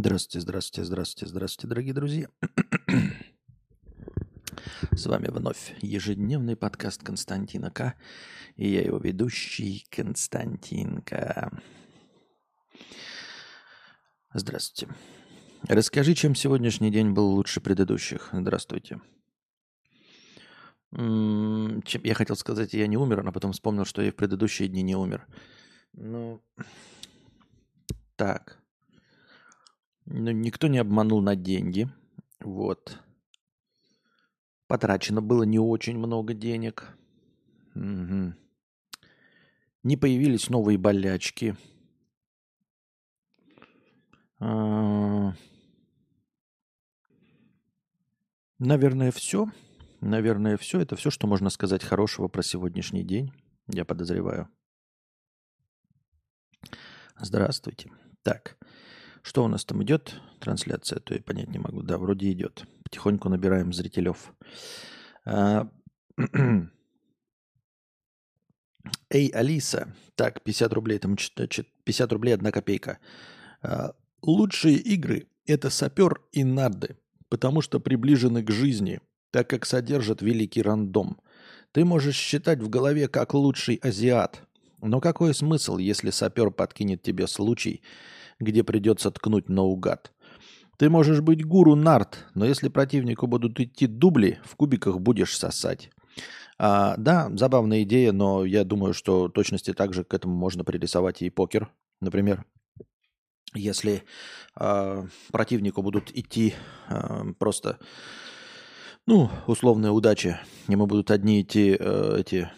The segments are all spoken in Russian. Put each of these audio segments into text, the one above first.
Здравствуйте, здравствуйте, здравствуйте, здравствуйте, дорогие друзья. С вами вновь ежедневный подкаст Константина К. И я его ведущий Константин К. Здравствуйте. Расскажи, чем сегодняшний день был лучше предыдущих. Здравствуйте. Чем я хотел сказать, я не умер, а потом вспомнил, что я в предыдущие дни не умер. Ну, так. Ну, никто не обманул на деньги. Вот. Потрачено было не очень много денег. Мгм. Не появились новые болячки. А, Наверное, все. Наверное, все. Это все, что можно сказать хорошего про сегодняшний день, я подозреваю. Здравствуйте. Так, что у нас там идет? Трансляция, то я понять не могу. Да, вроде идет. Потихоньку набираем зрителев. А, Эй, Алиса. Так, 50 рублей, там чит- чит- 50 рублей, одна копейка. А, Лучшие игры– это сапер и нарды, потому что приближены к жизни, так как содержат великий рандом. Ты можешь считать в голове как лучший азиат, но какой смысл, если сапер подкинет тебе случай, где придется ткнуть наугад? Ты можешь быть гуру нарт, но если противнику будут идти дубли, в кубиках будешь сосать. А, да, забавная идея, но я думаю, что точности также к этому можно пририсовать и покер, например. Если а, противнику будут идти а, просто, ну, условная удача, ему будут одни идти э, эти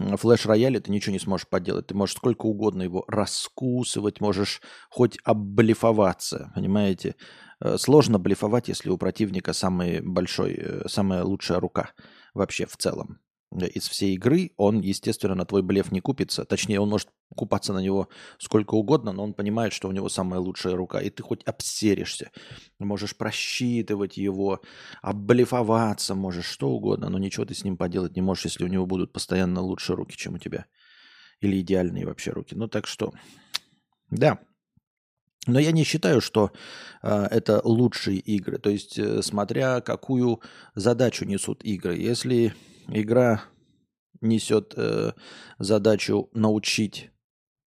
м, флеш-рояли, ты ничего не сможешь поделать. Ты можешь сколько угодно его раскусывать, можешь хоть облифоваться, понимаете? Э, Сложно блефовать, если у противника самый большой, э, самая лучшая рука вообще в целом. Э, Из всей игры он, естественно, на твой блеф не купится. Точнее, он может купаться на него сколько угодно, но он понимает, что у него самая лучшая рука. И ты хоть обсеришься, можешь просчитывать его, облифоваться можешь, что угодно, но ничего ты с ним поделать не можешь, если у него будут постоянно лучшие руки, чем у тебя. Или идеальные вообще руки. Ну так что, да, но я не считаю, что э, это лучшие игры. То есть, э, смотря какую задачу несут игры. Если игра несет э, задачу научить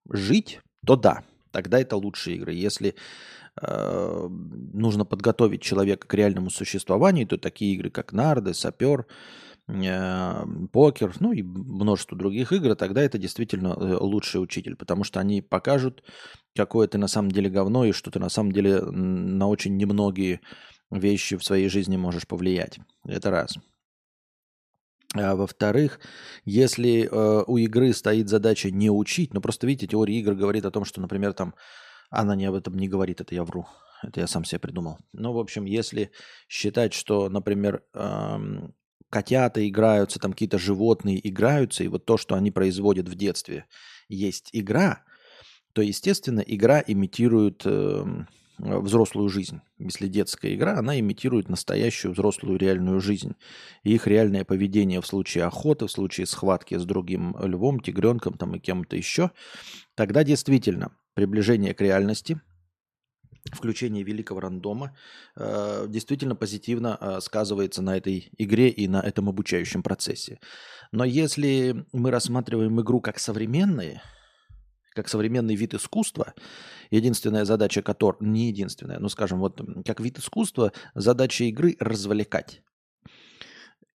жить, то да, тогда это лучшие игры. Если э, нужно подготовить человека к реальному существованию, то такие игры, как нарды, сапер, э, покер, ну и множество других игр, тогда это действительно э, лучший учитель, потому что они покажут, какое ты на самом деле говно и что ты на самом деле на очень немногие вещи в своей жизни можешь повлиять. Это раз. А во-вторых, если э, у игры стоит задача не учить, ну просто видите, теория игр говорит о том, что, например, там, она не об этом не говорит, это я вру, это я сам себе придумал. Ну, в общем, если считать, что, например, эм, котята играются, там какие-то животные играются, и вот то, что они производят в детстве, есть игра, то, естественно, игра имитирует эм, взрослую жизнь. Если детская игра, она имитирует настоящую взрослую реальную жизнь. И их реальное поведение в случае охоты, в случае схватки с другим львом, тигренком там, и кем-то еще, тогда действительно приближение к реальности, включение великого рандома э, действительно позитивно э, сказывается на этой игре и на этом обучающем процессе. Но если мы рассматриваем игру как современные, как современный вид искусства, единственная задача которой, не единственная, ну скажем, вот как вид искусства, задача игры развлекать.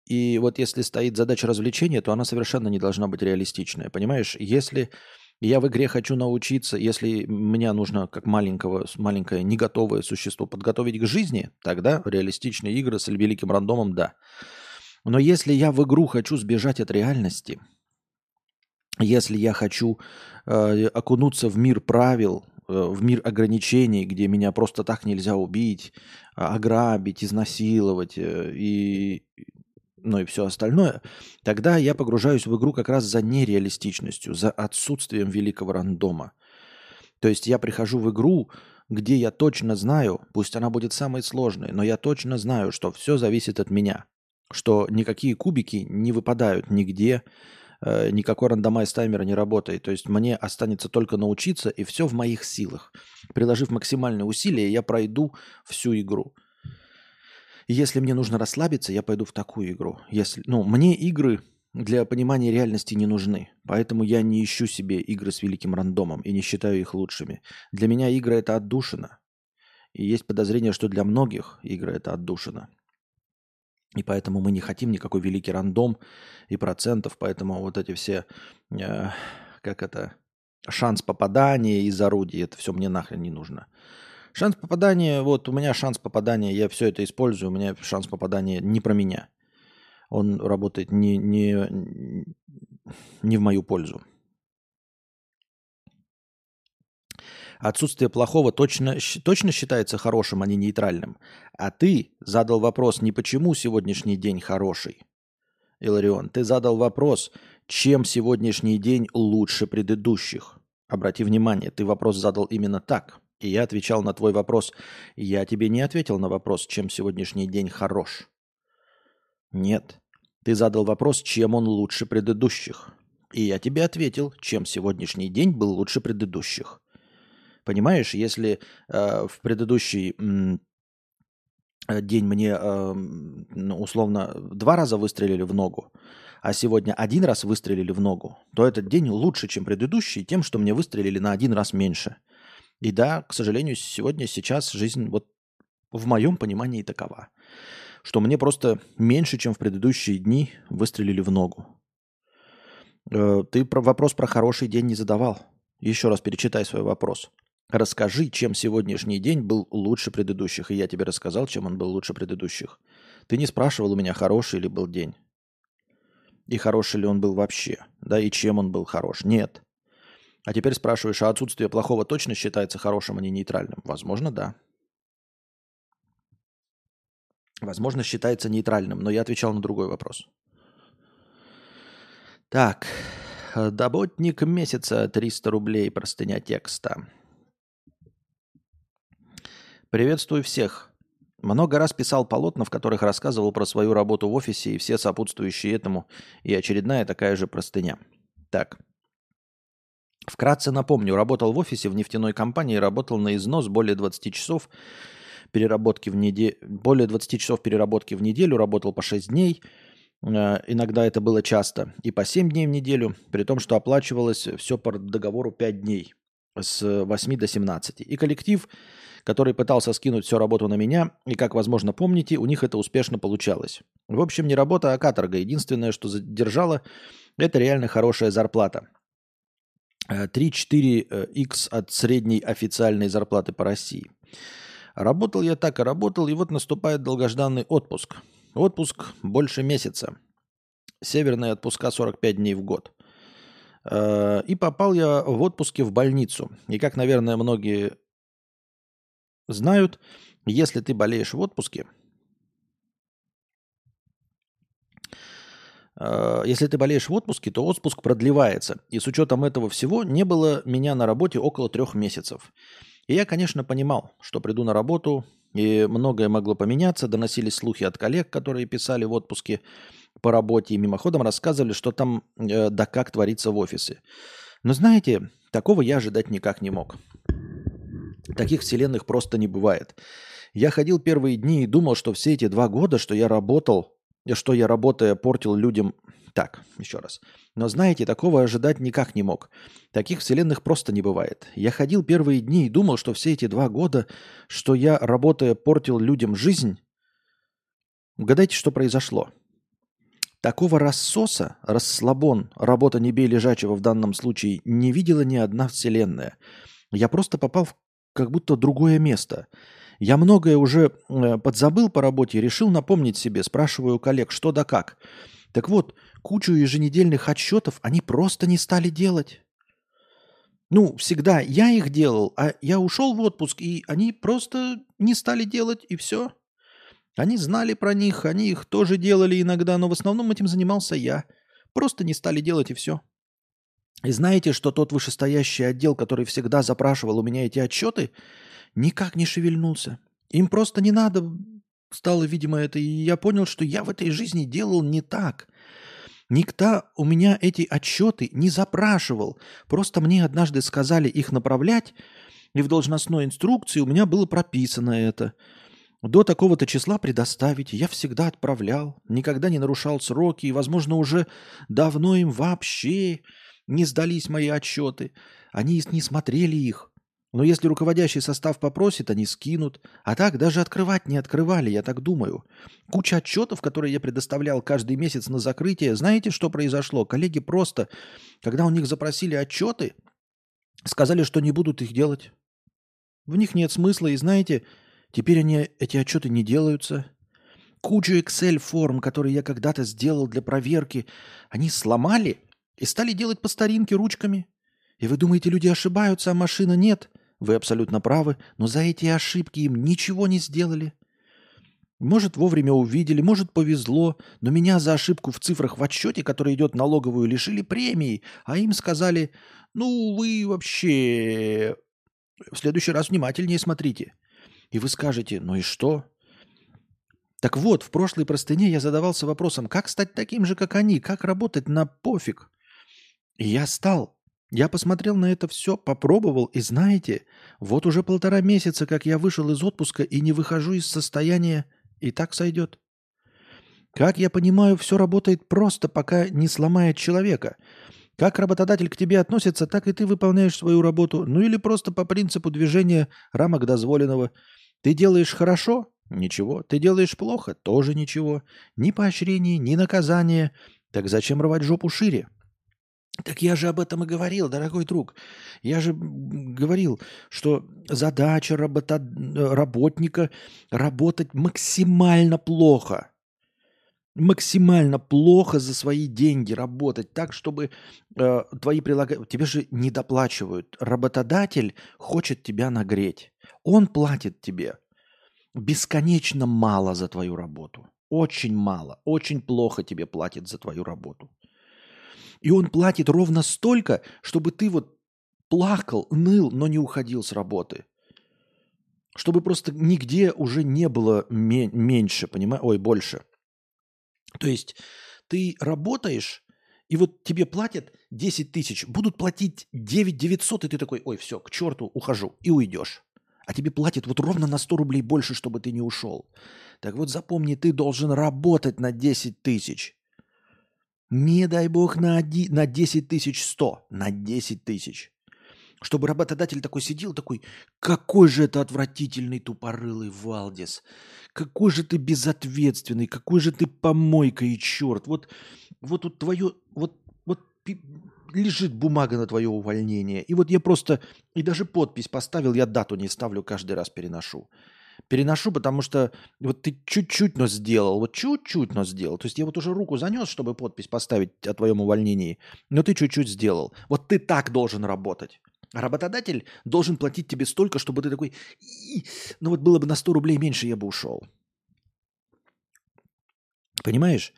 И вот если стоит задача развлечения, то она совершенно не должна быть реалистичная. Понимаешь, если я в игре хочу научиться, если меня нужно как маленького, маленькое не готовое существо подготовить к жизни, тогда реалистичные игры с великим рандомом, да. Но если я в игру хочу сбежать от реальности, если я хочу э, окунуться в мир правил, в мир ограничений, где меня просто так нельзя убить, а, ограбить, изнасиловать э, и, ну и все остальное, тогда я погружаюсь в игру как раз за нереалистичностью, за отсутствием великого рандома. То есть я прихожу в игру, где я точно знаю, пусть она будет самой сложной, но я точно знаю, что все зависит от меня, что никакие кубики не выпадают нигде, э, никакой рандомайз таймера не работает. То есть мне останется только научиться, и все в моих силах. приложив максимальные усилия, я пройду всю игру. Если мне нужно расслабиться, я пойду в такую игру. Если, ну, мне игры для понимания реальности не нужны. Поэтому я не ищу себе игры с великим рандомом и не считаю их лучшими. Для меня игры это отдушина. И есть подозрение, что для многих игры это отдушина. И поэтому мы не хотим никакой великий рандом и процентов. Поэтому вот эти все, э, как это, шанс попадания из орудий, это все мне нахрен не нужно. Шанс попадания, вот у меня шанс попадания, я все это использую, у меня шанс попадания не про меня. Он работает не, не, не в мою пользу. Отсутствие плохого точно, точно считается хорошим, а не нейтральным. А ты задал вопрос не почему сегодняшний день хороший, Иларион. Ты задал вопрос, чем сегодняшний день лучше предыдущих. Обрати внимание, ты вопрос задал именно так. И я отвечал на твой вопрос. Я тебе не ответил на вопрос, чем сегодняшний день хорош. Нет. Ты задал вопрос, чем он лучше предыдущих. И я тебе ответил, чем сегодняшний день был лучше предыдущих. Понимаешь, если э, в предыдущий э, день мне э, ну, условно два раза выстрелили в ногу, а сегодня один раз выстрелили в ногу, то этот день лучше, чем предыдущий, тем, что мне выстрелили на один раз меньше. И да, к сожалению, сегодня, сейчас жизнь вот в моем понимании такова, что мне просто меньше, чем в предыдущие дни выстрелили в ногу. Э, ты про вопрос про хороший день не задавал. Еще раз перечитай свой вопрос. Расскажи, чем сегодняшний день был лучше предыдущих. И я тебе рассказал, чем он был лучше предыдущих. Ты не спрашивал у меня, хороший ли был день. И хороший ли он был вообще. Да, и чем он был хорош. Нет. А теперь спрашиваешь, а отсутствие плохого точно считается хорошим, а не нейтральным? Возможно, да. Возможно, считается нейтральным, но я отвечал на другой вопрос. Так, доботник месяца 300 рублей, простыня текста. Приветствую всех. Много раз писал полотна, в которых рассказывал про свою работу в офисе и все сопутствующие этому, и очередная такая же простыня. Так. Вкратце напомню, работал в офисе в нефтяной компании, работал на износ более 20 часов переработки в неделю, более 20 часов переработки в неделю, работал по 6 дней, э, иногда это было часто, и по 7 дней в неделю, при том, что оплачивалось все по договору 5 дней с 8 до 17. И коллектив который пытался скинуть всю работу на меня, и, как возможно помните, у них это успешно получалось. В общем, не работа, а каторга. Единственное, что задержало, это реально хорошая зарплата. 3-4x э, от средней официальной зарплаты по России. Работал я так и работал, и вот наступает долгожданный отпуск. Отпуск больше месяца. Северные отпуска 45 дней в год. Э, и попал я в отпуске в больницу. И как, наверное, многие знают, если ты болеешь в отпуске, э, если ты болеешь в отпуске, то отпуск продлевается. И с учетом этого всего не было меня на работе около трех месяцев. И я, конечно, понимал, что приду на работу, и многое могло поменяться. Доносились слухи от коллег, которые писали в отпуске по работе и мимоходом рассказывали, что там э, да как творится в офисе. Но знаете, такого я ожидать никак не мог. Таких вселенных просто не бывает. Я ходил первые дни и думал, что все эти два года, что я работал, что я работая портил людям... Так, еще раз. Но знаете, такого ожидать никак не мог. Таких вселенных просто не бывает. Я ходил первые дни и думал, что все эти два года, что я, работая, портил людям жизнь. Угадайте, что произошло. Такого рассоса, расслабон, работа не бей лежачего в данном случае, не видела ни одна вселенная. Я просто попал в как будто другое место. Я многое уже э, подзабыл по работе решил напомнить себе, спрашиваю коллег, что да как. Так вот, кучу еженедельных отчетов они просто не стали делать. Ну, всегда я их делал, а я ушел в отпуск, и они просто не стали делать, и все. Они знали про них, они их тоже делали иногда, но в основном этим занимался я. Просто не стали делать, и все. И знаете, что тот вышестоящий отдел, который всегда запрашивал у меня эти отчеты, никак не шевельнулся. Им просто не надо стало, видимо, это. И я понял, что я в этой жизни делал не так. Никто у меня эти отчеты не запрашивал. Просто мне однажды сказали их направлять, И в должностной инструкции у меня было прописано это. До такого-то числа предоставить. Я всегда отправлял, никогда не нарушал сроки, и, возможно, уже давно им вообще не сдались мои отчеты. Они не смотрели их. Но если руководящий состав попросит, они скинут. А так даже открывать не открывали, я так думаю. Куча отчетов, которые я предоставлял каждый месяц на закрытие. Знаете, что произошло? Коллеги просто, когда у них запросили отчеты, сказали, что не будут их делать. В них нет смысла, и знаете, теперь они, эти отчеты не делаются. Кучу Excel-форм, которые я когда-то сделал для проверки, они сломали и стали делать по старинке ручками. И вы думаете, люди ошибаются, а машина нет – вы абсолютно правы, но за эти ошибки им ничего не сделали. Может, вовремя увидели, может, повезло, но меня за ошибку в цифрах в отчете, который идет налоговую, лишили премии, а им сказали, ну, вы вообще в следующий раз внимательнее смотрите. И вы скажете, ну и что? Так вот, в прошлой простыне я задавался вопросом, как стать таким же, как они, как работать на пофиг. И я стал. Я посмотрел на это все, попробовал, и знаете, вот уже полтора месяца, как я вышел из отпуска и не выхожу из состояния, и так сойдет. Как я понимаю, все работает просто, пока не сломает человека. Как работодатель к тебе относится, так и ты выполняешь свою работу. Ну или просто по принципу движения рамок дозволенного. Ты делаешь хорошо – ничего. Ты делаешь плохо – тоже ничего. Ни поощрения, ни наказания. Так зачем рвать жопу шире? Так я же об этом и говорил, дорогой друг. Я же говорил, что задача работа... работника работать максимально плохо. Максимально плохо за свои деньги работать так, чтобы э, твои прилагательные... Тебе же не доплачивают. Работодатель хочет тебя нагреть. Он платит тебе бесконечно мало за твою работу. Очень мало. Очень плохо тебе платит за твою работу. И он платит ровно столько, чтобы ты вот плакал, ныл, но не уходил с работы. Чтобы просто нигде уже не было меньше, понимаешь? Ой, больше. То есть ты работаешь, и вот тебе платят 10 тысяч, будут платить 9 900, и ты такой, ой, все, к черту, ухожу, и уйдешь. А тебе платят вот ровно на 100 рублей больше, чтобы ты не ушел. Так вот запомни, ты должен работать на 10 тысяч. Не дай бог на, оди, на 10 тысяч 100, на 10 тысяч. Чтобы работодатель такой сидел, такой, какой же это отвратительный тупорылый Валдис, какой же ты безответственный, какой же ты помойка и черт. Вот, вот тут твое, вот, вот лежит бумага на твое увольнение. И вот я просто, и даже подпись поставил, я дату не ставлю, каждый раз переношу переношу, потому что вот ты чуть-чуть, но сделал, вот чуть-чуть, но сделал. То есть я вот уже руку занес, чтобы подпись поставить о твоем увольнении, но ты чуть-чуть сделал. Вот ты так должен работать. А работодатель должен платить тебе столько, чтобы ты такой, ну вот было бы на 100 рублей меньше, я бы ушел. Понимаешь?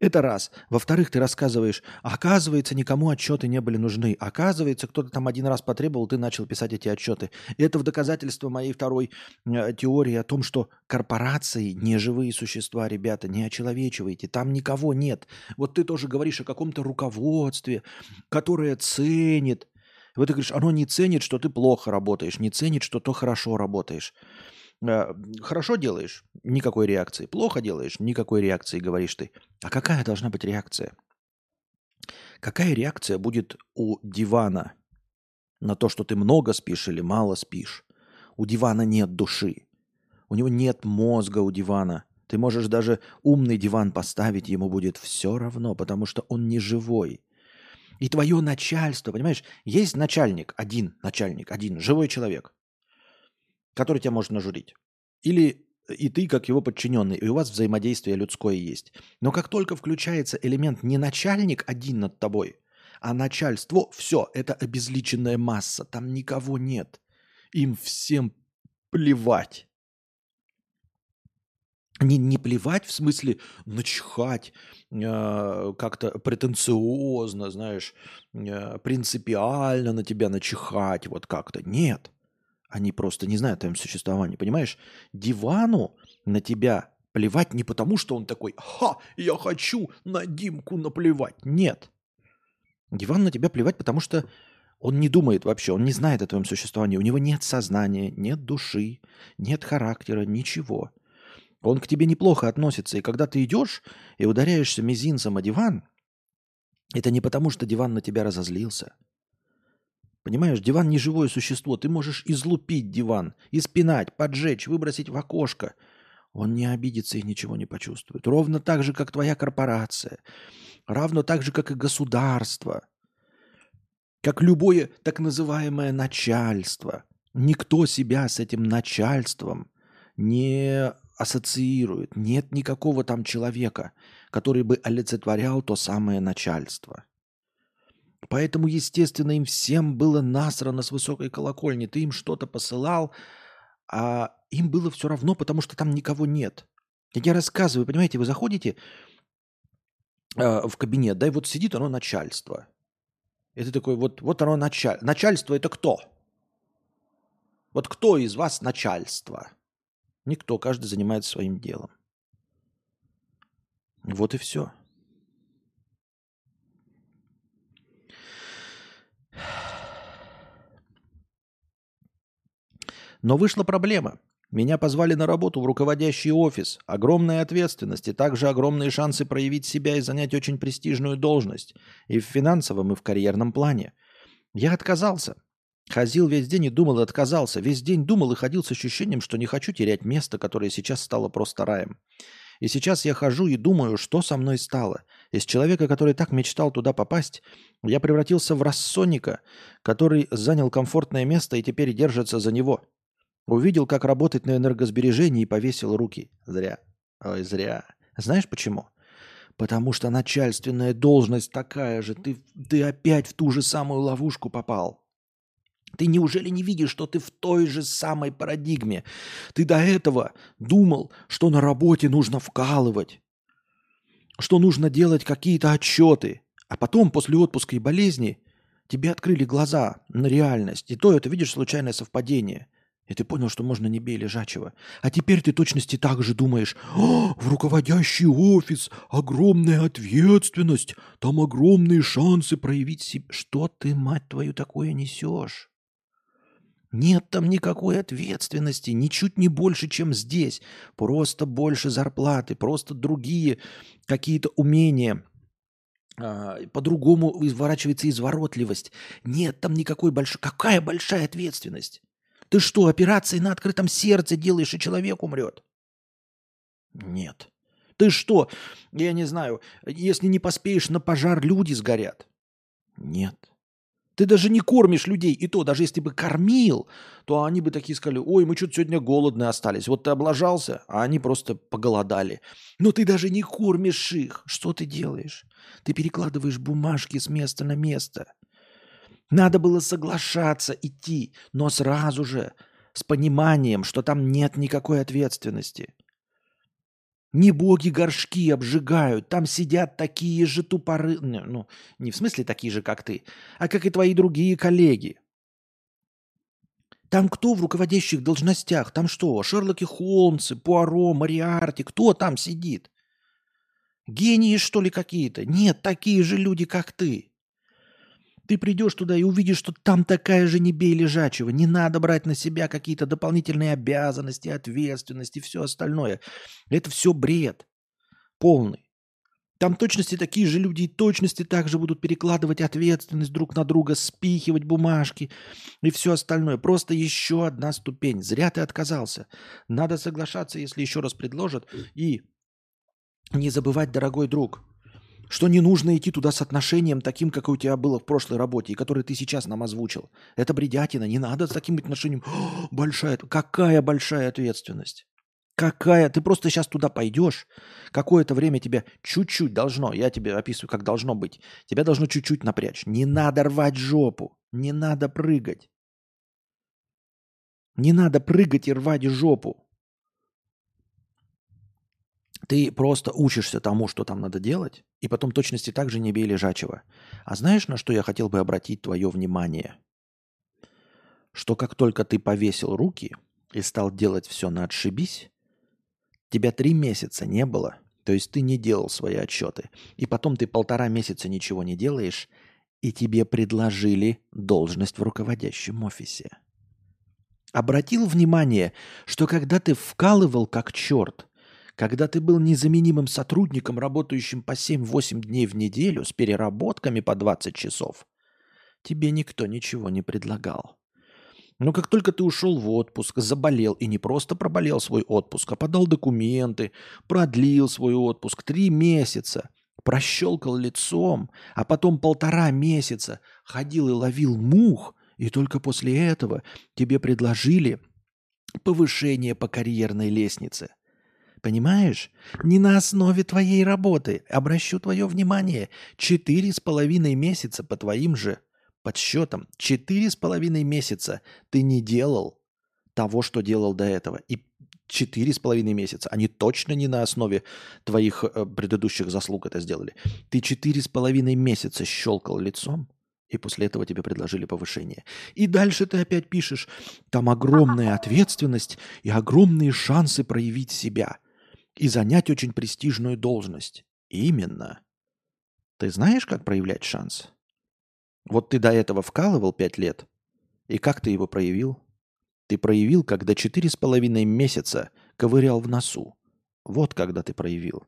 Это раз. Во-вторых, ты рассказываешь, оказывается, никому отчеты не были нужны. Оказывается, кто-то там один раз потребовал, ты начал писать эти отчеты. Это в доказательство моей второй э, теории о том, что корпорации не живые существа, ребята, не очеловечивайте. Там никого нет. Вот ты тоже говоришь о каком-то руководстве, которое ценит. Вот ты говоришь, оно не ценит, что ты плохо работаешь, не ценит, что ты хорошо работаешь. Э, хорошо делаешь, никакой реакции. Плохо делаешь, никакой реакции, говоришь ты. А какая должна быть реакция? Какая реакция будет у дивана на то, что ты много спишь или мало спишь? У дивана нет души. У него нет мозга у дивана. Ты можешь даже умный диван поставить, ему будет все равно, потому что он не живой. И твое начальство, понимаешь, есть начальник, один начальник, один живой человек который тебя может нажурить. Или и ты, как его подчиненный, и у вас взаимодействие людское есть. Но как только включается элемент не начальник один над тобой, а начальство, все, это обезличенная масса, там никого нет. Им всем плевать. Не, не плевать в смысле начхать э, как-то претенциозно, знаешь, э, принципиально на тебя начихать, вот как-то. Нет. Они просто не знают о твоем существовании, понимаешь? Дивану на тебя плевать не потому, что он такой «Ха, я хочу на Димку наплевать». Нет. Диван на тебя плевать, потому что Он не думает вообще, он не знает о твоем существовании. У него нет сознания, нет души, нет характера, ничего. Он к тебе неплохо относится. И когда ты идешь и ударяешься мизинцем о диван, это не потому, что диван на тебя разозлился. Понимаешь, диван не живое существо. Ты можешь излупить диван, испинать, поджечь, выбросить в окошко. Он не обидится и ничего не почувствует. Ровно так же, как твоя корпорация. Равно так же, как и государство – как любое так называемое начальство. Никто себя с этим начальством не ассоциирует. Нет никакого там человека, который бы олицетворял то самое начальство. Поэтому, естественно, им всем было насрано с высокой колокольни. Ты им что-то посылал, а им было все равно, потому что там никого нет. Я рассказываю, понимаете, вы заходите э, в кабинет, да, и вот сидит оно начальство – и ты такой, вот, вот оно началь... Начальство это кто? Вот кто из вас начальство? Никто, каждый занимается своим делом. Вот и все. Но вышла проблема. Меня позвали на работу в руководящий офис. Огромная ответственность и также огромные шансы проявить себя и занять очень престижную должность. И в финансовом, и в карьерном плане. Я отказался. Ходил весь день и думал, и отказался. Весь день думал и ходил с ощущением, что не хочу терять место, которое сейчас стало просто раем. И сейчас я хожу и думаю, что со мной стало. Из человека, который так мечтал туда попасть, я превратился в рассонника, который занял комфортное место и теперь держится за него – Увидел, как работать на энергосбережении и повесил руки. Зря. Ой, зря. Знаешь почему? Потому что начальственная должность такая же. Ты, ты опять в ту же самую ловушку попал. Ты неужели не видишь, что ты в той же самой парадигме? Ты до этого думал, что на работе нужно вкалывать, что нужно делать какие-то отчеты, а потом после отпуска и болезни тебе открыли глаза на реальность. И то это, видишь, случайное совпадение – и ты понял, что можно не бей лежачего. А теперь ты точности так же думаешь. О, в руководящий офис огромная ответственность. Там огромные шансы проявить себя. Что ты, мать твою, такое несешь? Нет там никакой ответственности, ничуть не больше, чем здесь. Просто больше зарплаты, просто другие какие-то умения. А, по-другому изворачивается изворотливость. Нет там никакой большой... Какая большая ответственность? Ты что, операции на открытом сердце делаешь, и человек умрет? Нет. Ты что, я не знаю, если не поспеешь на пожар, люди сгорят? Нет. Ты даже не кормишь людей, и то, даже если бы кормил, то они бы такие сказали, ой, мы что-то сегодня голодные остались. Вот ты облажался, а они просто поголодали. Но ты даже не кормишь их. Что ты делаешь? Ты перекладываешь бумажки с места на место. Надо было соглашаться идти, но сразу же, с пониманием, что там нет никакой ответственности. Не боги горшки обжигают, там сидят такие же тупоры, ну, не в смысле такие же, как ты, а как и твои другие коллеги. Там кто в руководящих должностях? Там что, Шерлоки Холмсы, Пуаро, Мариарти? Кто там сидит? Гении, что ли, какие-то? Нет, такие же люди, как ты. Ты придешь туда и увидишь, что там такая же не бей лежачего. Не надо брать на себя какие-то дополнительные обязанности, ответственности и все остальное. Это все бред полный. Там точности такие же люди и точности также будут перекладывать ответственность друг на друга, спихивать бумажки и все остальное. Просто еще одна ступень. Зря ты отказался. Надо соглашаться, если еще раз предложат. И не забывать, дорогой друг, что не нужно идти туда с отношением таким, как у тебя было в прошлой работе, и который ты сейчас нам озвучил. Это бредятина, не надо с таким отношением. О, большая, какая большая ответственность. Какая? Ты просто сейчас туда пойдешь, какое-то время тебе чуть-чуть должно, я тебе описываю, как должно быть, тебя должно чуть-чуть напрячь. Не надо рвать жопу, не надо прыгать. Не надо прыгать и рвать жопу. Ты просто учишься тому, что там надо делать, и потом точности так же не бей лежачего. А знаешь, на что я хотел бы обратить твое внимание? Что как только ты повесил руки и стал делать все на отшибись, тебя три месяца не было, то есть ты не делал свои отчеты, и потом ты полтора месяца ничего не делаешь, и тебе предложили должность в руководящем офисе. Обратил внимание, что когда ты вкалывал как черт, когда ты был незаменимым сотрудником, работающим по 7-8 дней в неделю с переработками по 20 часов, тебе никто ничего не предлагал. Но как только ты ушел в отпуск, заболел и не просто проболел свой отпуск, а подал документы, продлил свой отпуск три месяца, прощелкал лицом, а потом полтора месяца ходил и ловил мух, и только после этого тебе предложили повышение по карьерной лестнице. Понимаешь? Не на основе твоей работы. Обращу твое внимание. Четыре с половиной месяца по твоим же подсчетам. Четыре с половиной месяца ты не делал того, что делал до этого. И четыре с половиной месяца. Они точно не на основе твоих э, предыдущих заслуг это сделали. Ты четыре с половиной месяца щелкал лицом, и после этого тебе предложили повышение. И дальше ты опять пишешь, там огромная ответственность и огромные шансы проявить себя и занять очень престижную должность. Именно. Ты знаешь, как проявлять шанс? Вот ты до этого вкалывал пять лет, и как ты его проявил? Ты проявил, когда четыре с половиной месяца ковырял в носу. Вот когда ты проявил.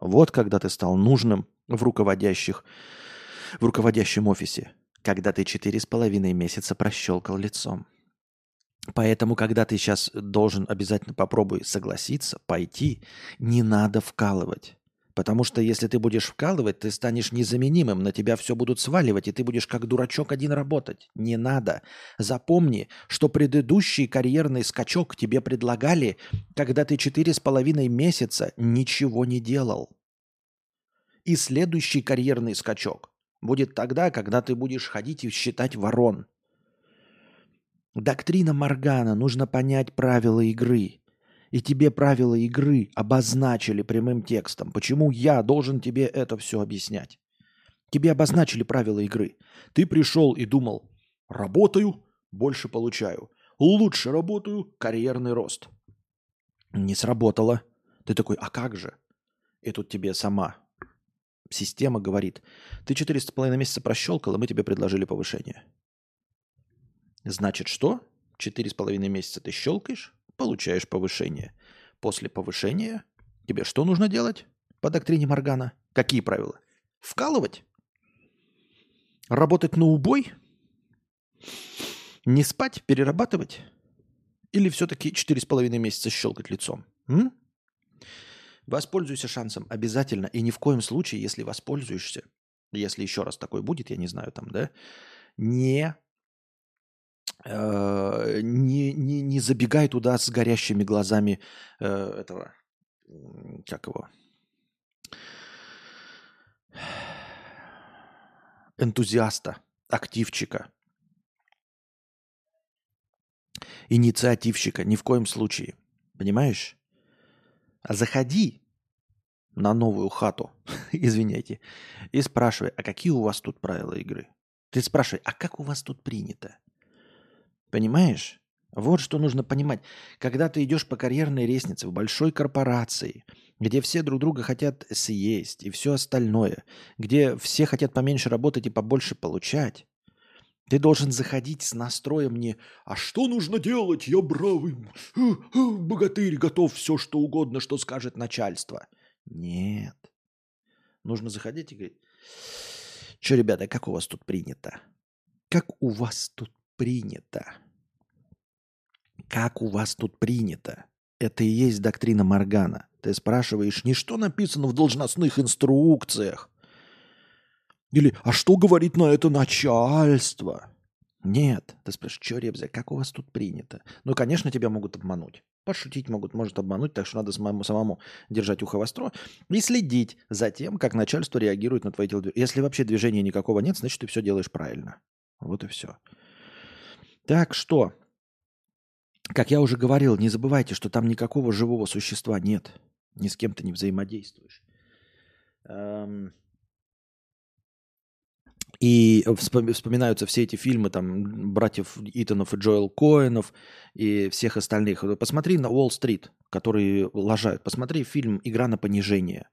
Вот когда ты стал нужным в руководящих, в руководящем офисе. Когда ты четыре с половиной месяца прощелкал лицом. Поэтому, когда ты сейчас должен обязательно попробуй согласиться, пойти, не надо вкалывать. Потому что если ты будешь вкалывать, ты станешь незаменимым, на тебя все будут сваливать, и ты будешь как дурачок один работать. Не надо. Запомни, что предыдущий карьерный скачок тебе предлагали, когда ты четыре с половиной месяца ничего не делал. И следующий карьерный скачок будет тогда, когда ты будешь ходить и считать ворон – Доктрина Моргана, нужно понять правила игры. И тебе правила игры обозначили прямым текстом. Почему я должен тебе это все объяснять? Тебе обозначили правила игры. Ты пришел и думал, работаю, больше получаю. Лучше работаю, карьерный рост. Не сработало. Ты такой, а как же? И тут тебе сама система говорит, ты четыре с половиной месяца прощелкал, и мы тебе предложили повышение. Значит, что? Четыре с половиной месяца ты щелкаешь, получаешь повышение. После повышения тебе что нужно делать по доктрине Моргана? Какие правила? Вкалывать? Работать на убой? Не спать, перерабатывать? Или все-таки четыре с половиной месяца щелкать лицом? М? Воспользуйся шансом обязательно и ни в коем случае, если воспользуешься, если еще раз такой будет, я не знаю там, да, не Э, не, не, не забегай туда с горящими глазами э, этого, как его, энтузиаста, активчика, инициативщика, ни в коем случае. Понимаешь? А заходи на новую хату, извиняйте, и спрашивай, а какие у вас тут правила игры? Ты спрашивай, а как у вас тут принято? Понимаешь? Вот что нужно понимать. Когда ты идешь по карьерной лестнице в большой корпорации, где все друг друга хотят съесть и все остальное, где все хотят поменьше работать и побольше получать, ты должен заходить с настроем не «А что нужно делать? Я бравый богатырь, готов все что угодно, что скажет начальство». Нет. Нужно заходить и говорить «Что, ребята, как у вас тут принято? Как у вас тут принято. Как у вас тут принято? Это и есть доктрина Моргана. Ты спрашиваешь, не что написано в должностных инструкциях. Или, а что говорит на это начальство? Нет, ты спрашиваешь, что, Ребзя, как у вас тут принято? Ну, конечно, тебя могут обмануть. Пошутить могут, может обмануть, так что надо самому, самому держать ухо востро и следить за тем, как начальство реагирует на твои телодвижения. Если вообще движения никакого нет, значит, ты все делаешь правильно. Вот и все. Так что, как я уже говорил, не забывайте, что там никакого живого существа нет. Ни с кем ты не взаимодействуешь. И вспоминаются все эти фильмы там братьев Итанов и Джоэл Коэнов и всех остальных. Посмотри на Уолл-стрит, которые лажают. Посмотри фильм «Игра на понижение».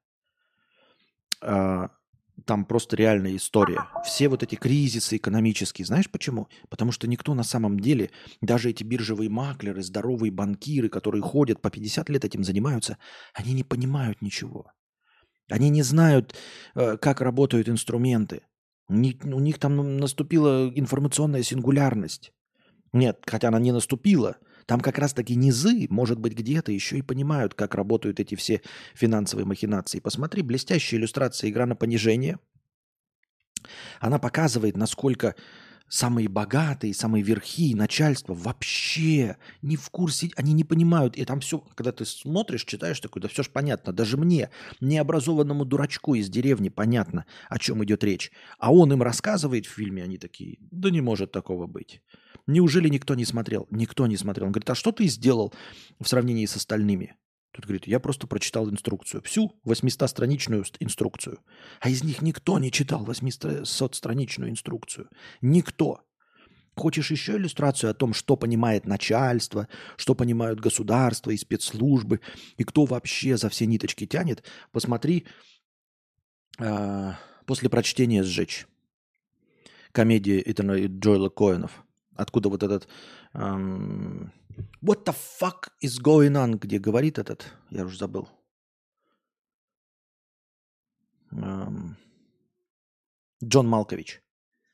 Там просто реальная история. Все вот эти кризисы экономические, знаешь почему? Потому что никто на самом деле, даже эти биржевые маклеры, здоровые банкиры, которые ходят по 50 лет этим занимаются, они не понимают ничего. Они не знают, э, как работают инструменты. У них там наступила информационная сингулярность. Нет, хотя она не наступила. Там как раз-таки низы, может быть, где-то еще и понимают, как работают эти все финансовые махинации. Посмотри, блестящая иллюстрация «Игра на понижение». Она показывает, насколько самые богатые, самые верхи, начальство вообще не в курсе, они не понимают. И там все, когда ты смотришь, читаешь такое, да все же понятно. Даже мне, необразованному дурачку из деревни, понятно, о чем идет речь. А он им рассказывает в фильме, они такие, да не может такого быть. Неужели никто не смотрел? Никто не смотрел. Он говорит, а что ты сделал в сравнении с остальными? Тут говорит, я просто прочитал инструкцию. Всю 800-страничную инструкцию. А из них никто не читал 800-страничную инструкцию. Никто. Хочешь еще иллюстрацию о том, что понимает начальство, что понимают государство и спецслужбы, и кто вообще за все ниточки тянет? Посмотри э, после прочтения «Сжечь». Комедия Итана и Джоэла Коэнов – Откуда вот этот um, What the fuck is going on, где говорит этот, я уже забыл. Um, Джон Малкович.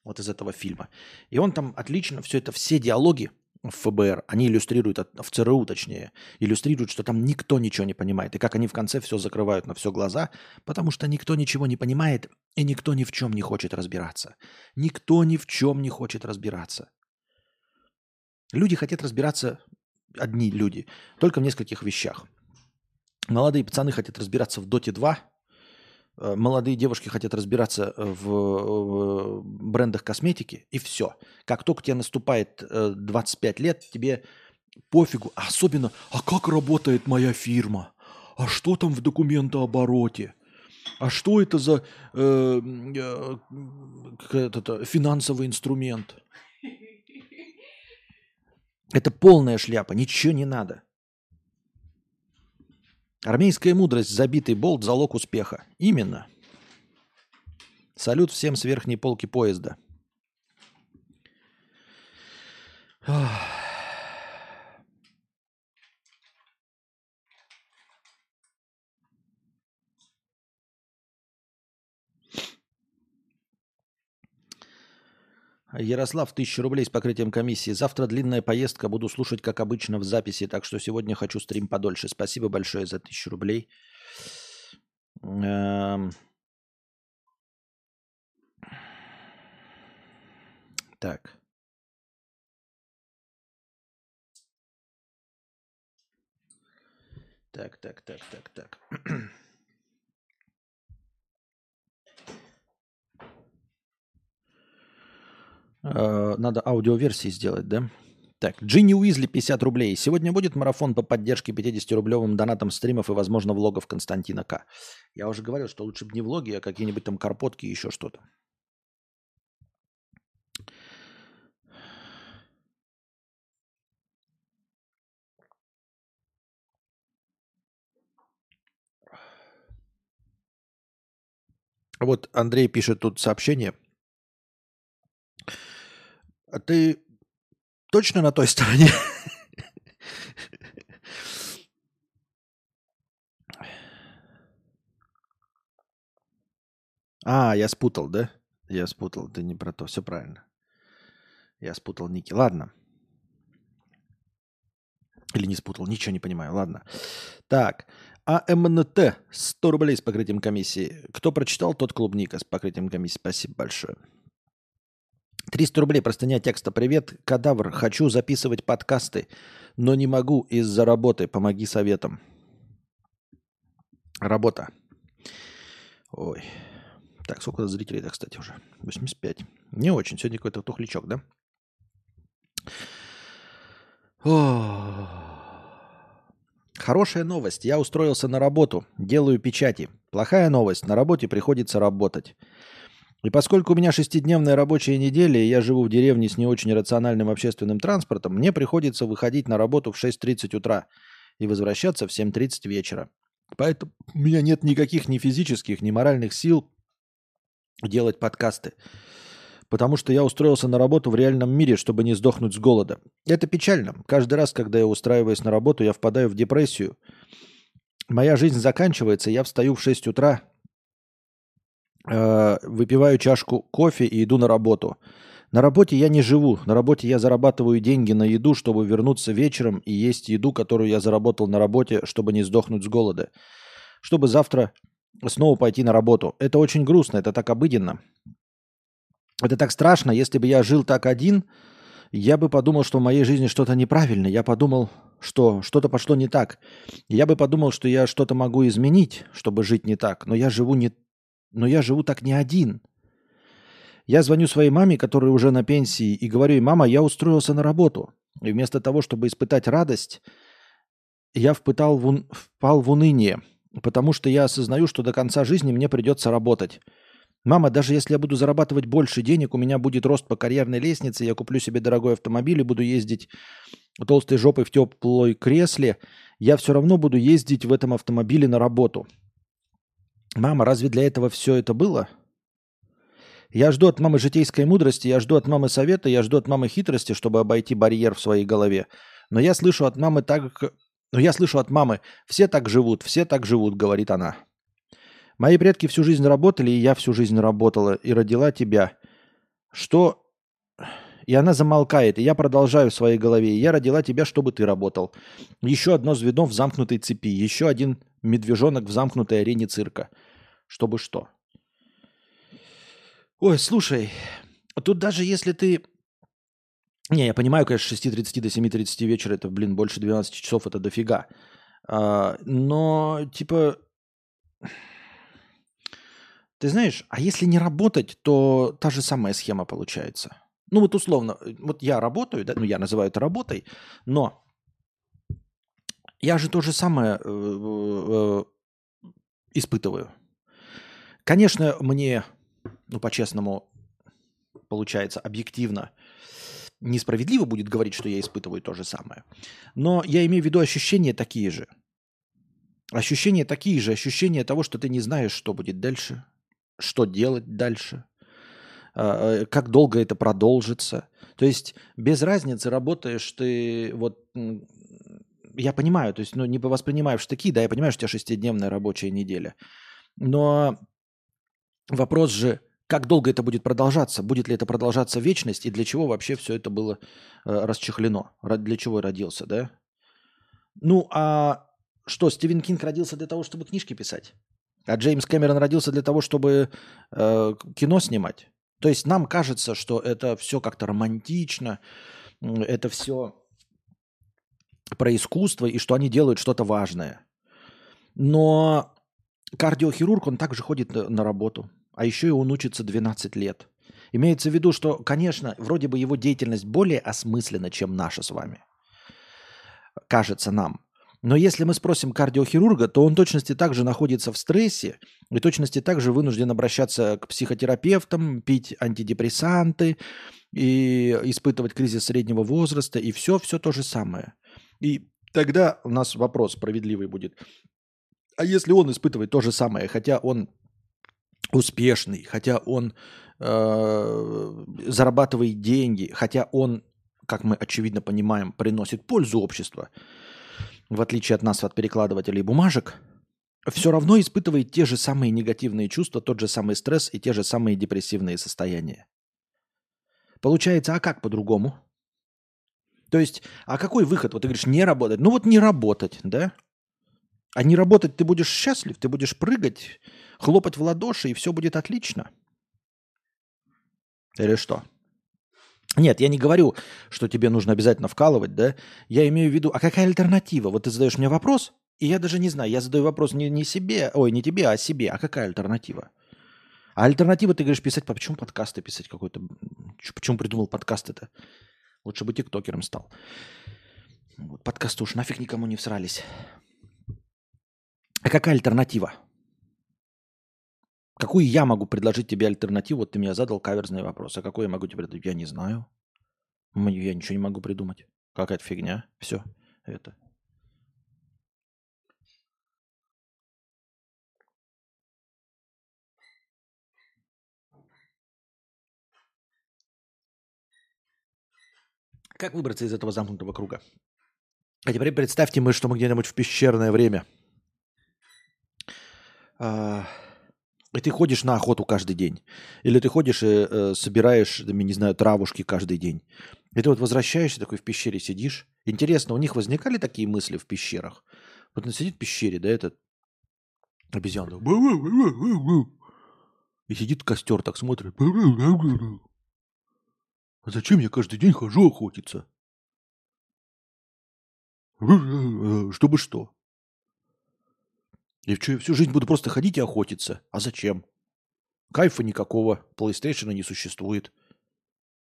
Вот из этого фильма. И он там отлично все это, все диалоги в ФБР, они иллюстрируют, в ЦРУ точнее, иллюстрируют, что там никто ничего не понимает. И как они в конце все закрывают на все глаза, потому что никто ничего не понимает, и никто ни в чем не хочет разбираться. Никто ни в чем не хочет разбираться. Люди хотят разбираться, одни люди, только в нескольких вещах. Молодые пацаны хотят разбираться в Доте 2, э, молодые девушки хотят разбираться в брендах косметики, и все. Как только тебе наступает 25 э, лет, тебе пофигу, особенно, а как работает моя фирма? А что там в документообороте? А что это за э, э, этот, финансовый инструмент? Это полная шляпа, ничего не надо. Армейская мудрость, забитый болт, залог успеха. Именно. Салют всем с верхней полки поезда. Ох. Ярослав, тысяча рублей с покрытием комиссии. Завтра длинная поездка. Буду слушать, как обычно, в записи. Так что сегодня хочу стрим подольше. Спасибо большое за тысячу рублей. Эм. Так. Так, так, так, так, так. Э, надо аудиоверсии сделать, да? Так, Джинни Уизли, 50 рублей. Сегодня будет марафон по поддержке 50-рублевым донатом стримов и, возможно, влогов Константина К. Я уже говорил, что лучше бы не влоги, а какие-нибудь там карпотки и еще что-то. Вот Андрей пишет тут сообщение. А ты точно на той стороне? А, я спутал, да? Я спутал, ты не про то, все правильно. Я спутал ники. Ладно. Или не спутал, ничего не понимаю. Ладно. Так. АМНТ 100 рублей с покрытием комиссии. Кто прочитал, тот клубника с покрытием комиссии. Спасибо большое. 300 рублей, простыня текста. Привет, кадавр. Хочу записывать подкасты, но не могу из-за работы. Помоги советом. Работа. Ой. Так, сколько зрителей-то, кстати, уже? 85. Не очень. Сегодня какой-то тухлячок, да? О. Хорошая новость. Я устроился на работу. Делаю печати. Плохая новость. На работе приходится работать. И поскольку у меня шестидневная рабочая неделя, и я живу в деревне с не очень рациональным общественным транспортом, мне приходится выходить на работу в 6.30 утра и возвращаться в 7.30 вечера. Поэтому у меня нет никаких ни физических, ни моральных сил делать подкасты. Потому что я устроился на работу в реальном мире, чтобы не сдохнуть с голода. Это печально. Каждый раз, когда я устраиваюсь на работу, я впадаю в депрессию. Моя жизнь заканчивается, я встаю в 6 утра, э, выпиваю чашку кофе и иду на работу. На работе я не живу. На работе я зарабатываю деньги на еду, чтобы вернуться вечером и есть еду, которую я заработал на работе, чтобы не сдохнуть с голода. Чтобы завтра снова пойти на работу. Это очень грустно, это так обыденно. Это так страшно. Если бы я жил так один, я бы подумал, что в моей жизни что-то неправильно. Я подумал, что что-то пошло не так. Я бы подумал, что я что-то могу изменить, чтобы жить не так. Но я живу не... Но я живу так не один. Я звоню своей маме, которая уже на пенсии, и говорю ей, мама, я устроился на работу. И вместо того, чтобы испытать радость, я впытал в ун... впал в уныние, потому что я осознаю, что до конца жизни мне придется работать. Мама, даже если я буду зарабатывать больше денег, у меня будет рост по карьерной лестнице, я куплю себе дорогой автомобиль и буду ездить толстой жопой в теплой кресле, я все равно буду ездить в этом автомобиле на работу. Мама, разве для этого все это было? Я жду от мамы житейской мудрости, я жду от мамы совета, я жду от мамы хитрости, чтобы обойти барьер в своей голове. Но я слышу от мамы так... Но я слышу от мамы, все так живут, все так живут, говорит она. Мои предки всю жизнь работали, и я всю жизнь работала, и родила тебя. Что... И она замолкает, и я продолжаю в своей голове. Я родила тебя, чтобы ты работал. Еще одно звено в замкнутой цепи. Еще один медвежонок в замкнутой арене цирка. Чтобы что? Ой, слушай, тут даже если ты... Не, я понимаю, конечно, с 6.30 до 7.30 вечера это, блин, больше 12 часов, это дофига. А, но, типа, ты знаешь, а если не работать, то та же самая схема получается. Ну вот условно, вот я работаю, да, ну я называю это работой, но я же то же самое э, э, испытываю. Конечно, мне ну, по-честному, получается, объективно несправедливо будет говорить, что я испытываю то же самое. Но я имею в виду ощущения такие же. Ощущения такие же, ощущения того, что ты не знаешь, что будет дальше, что делать дальше, а, э, как долго это продолжится. То есть без разницы работаешь ты вот я понимаю, то есть, ну, не воспринимаю в штыки, да, я понимаю, что у тебя шестидневная рабочая неделя. Но вопрос же, как долго это будет продолжаться? Будет ли это продолжаться вечность? И для чего вообще все это было э, расчехлено? Для чего родился, да? Ну, а что, Стивен Кинг родился для того, чтобы книжки писать? А Джеймс Кэмерон родился для того, чтобы э, кино снимать? То есть нам кажется, что это все как-то романтично, это все про искусство и что они делают что-то важное. Но кардиохирург, он также ходит на работу. А еще и он учится 12 лет. Имеется в виду, что, конечно, вроде бы его деятельность более осмыслена, чем наша с вами. Кажется нам. Но если мы спросим кардиохирурга, то он точности также находится в стрессе и точности также вынужден обращаться к психотерапевтам, пить антидепрессанты и испытывать кризис среднего возраста, и все, все то же самое. И тогда у нас вопрос справедливый будет. А если он испытывает то же самое, хотя он успешный, хотя он э, зарабатывает деньги, хотя он, как мы очевидно понимаем, приносит пользу обществу, в отличие от нас, от перекладывателей бумажек, все равно испытывает те же самые негативные чувства, тот же самый стресс и те же самые депрессивные состояния. Получается, а как по-другому? То есть, а какой выход? Вот ты говоришь, не работать. Ну вот не работать, да? А не работать ты будешь счастлив, ты будешь прыгать, хлопать в ладоши, и все будет отлично. Или что? Нет, я не говорю, что тебе нужно обязательно вкалывать, да? Я имею в виду, а какая альтернатива? Вот ты задаешь мне вопрос, и я даже не знаю, я задаю вопрос не, не себе, ой, не тебе, а себе. А какая альтернатива? А альтернатива, ты говоришь, писать, почему подкасты писать какой-то? Почему придумал подкаст это? Лучше бы тиктокером стал. Подкасты уж нафиг никому не всрались. А какая альтернатива? Какую я могу предложить тебе альтернативу? Вот ты меня задал каверзный вопрос. А какой я могу тебе предложить? Я не знаю. Я ничего не могу придумать. Какая-то фигня. Все. Это. Как выбраться из этого замкнутого круга? А теперь представьте мы, что мы где-нибудь в пещерное время. А, и ты ходишь на охоту каждый день. Или ты ходишь и э, собираешь, не знаю, травушки каждый день. И ты вот возвращаешься такой в пещере сидишь. Интересно, у них возникали такие мысли в пещерах? Вот он сидит в пещере, да, этот обезьян. И сидит костер, так смотрит. А зачем я каждый день хожу охотиться? Чтобы что? И что, я всю жизнь буду просто ходить и охотиться. А зачем? Кайфа никакого. PlayStation не существует.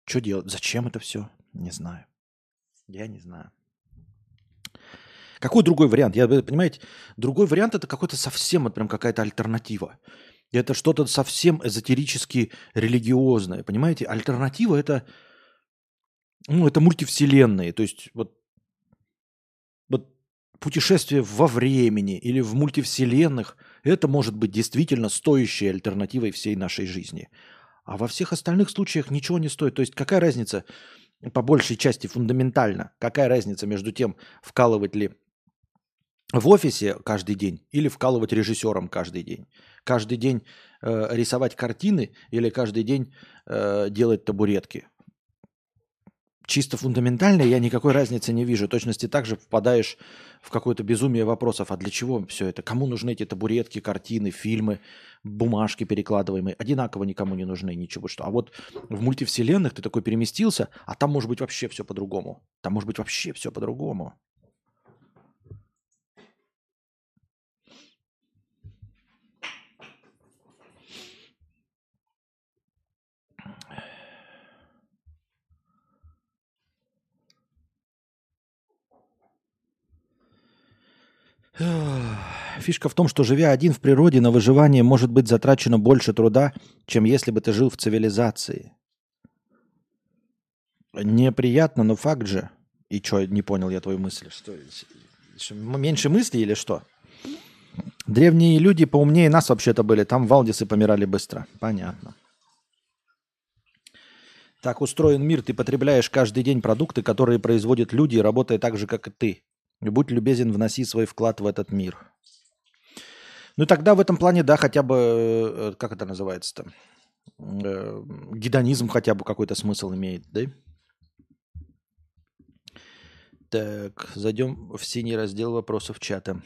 Что делать? Зачем это все? Не знаю. Я не знаю. Какой другой вариант? Я, понимаете, другой вариант это какой-то совсем, вот прям какая-то альтернатива. Это что-то совсем эзотерически религиозное. Понимаете, альтернатива это, ну, это мультивселенные. То есть вот, вот путешествие во времени или в мультивселенных, это может быть действительно стоящей альтернативой всей нашей жизни. А во всех остальных случаях ничего не стоит. То есть какая разница, по большей части фундаментально, какая разница между тем, вкалывать ли в офисе каждый день или вкалывать режиссером каждый день? Каждый день э, рисовать картины или каждый день э, делать табуретки? Чисто фундаментально я никакой разницы не вижу. Точности также впадаешь в какое-то безумие вопросов. А для чего все это? Кому нужны эти табуретки, картины, фильмы, бумажки перекладываемые? Одинаково никому не нужны ничего. Что. А вот в мультивселенных ты такой переместился, а там может быть вообще все по-другому. Там может быть вообще все по-другому. Фишка в том, что живя один в природе, на выживание может быть затрачено больше труда, чем если бы ты жил в цивилизации. Неприятно, но факт же. И что, не понял я твою мысль. Что, меньше мыслей или что? Древние люди поумнее нас вообще-то были. Там валдисы помирали быстро. Понятно. Так устроен мир. Ты потребляешь каждый день продукты, которые производят люди, работая так же, как и ты. И будь любезен, вноси свой вклад в этот мир. Ну тогда в этом плане, да, хотя бы, э, как это называется-то, э, гедонизм хотя бы какой-то смысл имеет, да? Так, зайдем в синий раздел вопросов чата.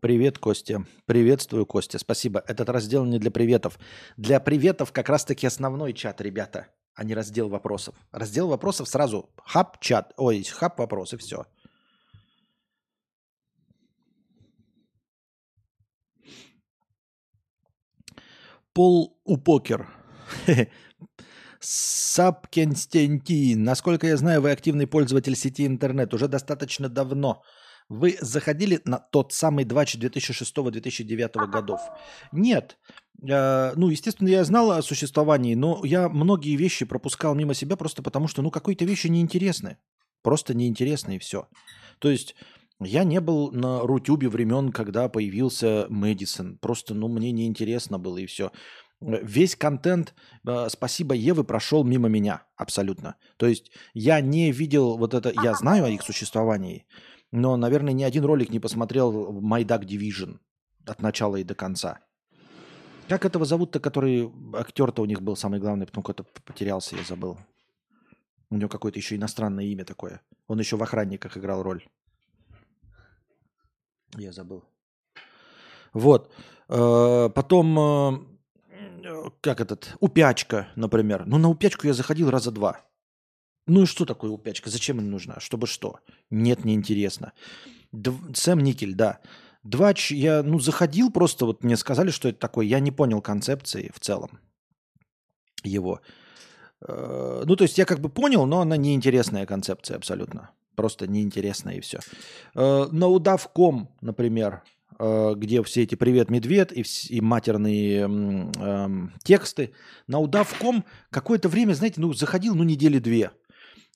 Привет, Костя. Приветствую, Костя. Спасибо. Этот раздел не для приветов. Для приветов как раз-таки основной чат, ребята, а не раздел вопросов. Раздел вопросов сразу хаб чат, ой, хаб вопросы, все. Пол Упокер. Сапкенстентин. Насколько я знаю, вы активный пользователь сети интернет уже достаточно давно. Вы заходили на тот самый двач 2006-2009 годов? Нет. Э, ну, естественно, я знал о существовании, но я многие вещи пропускал мимо себя просто потому, что, ну, какие-то вещи неинтересны. Просто неинтересны и все. То есть я не был на Рутюбе времен, когда появился Мэдисон. Просто, ну, мне неинтересно было и все. Весь контент э, «Спасибо, Евы» прошел мимо меня абсолютно. То есть я не видел вот это... Я знаю о их существовании, но, наверное, ни один ролик не посмотрел My Duck Division от начала и до конца. Как этого зовут-то, который актер-то у них был самый главный, потом какой-то потерялся, я забыл. У него какое-то еще иностранное имя такое. Он еще в охранниках играл роль. Я забыл. Вот. Э, потом, э, как этот, упячка, например. Ну, на упячку я заходил раза два. Ну и что такое упячка? Зачем она нужна? Чтобы что? Нет, неинтересно. Дв... Сэм Никель, да. Двач, я, ну, заходил просто, вот мне сказали, что это такое. Я не понял концепции в целом его. Э, ну, то есть я как бы понял, но она неинтересная концепция абсолютно. Просто неинтересно и все. Э, на удавком, например, э, где все эти «Привет, медведь» и, и матерные э, тексты, на удавком какое-то время, знаете, ну, заходил, ну, недели две.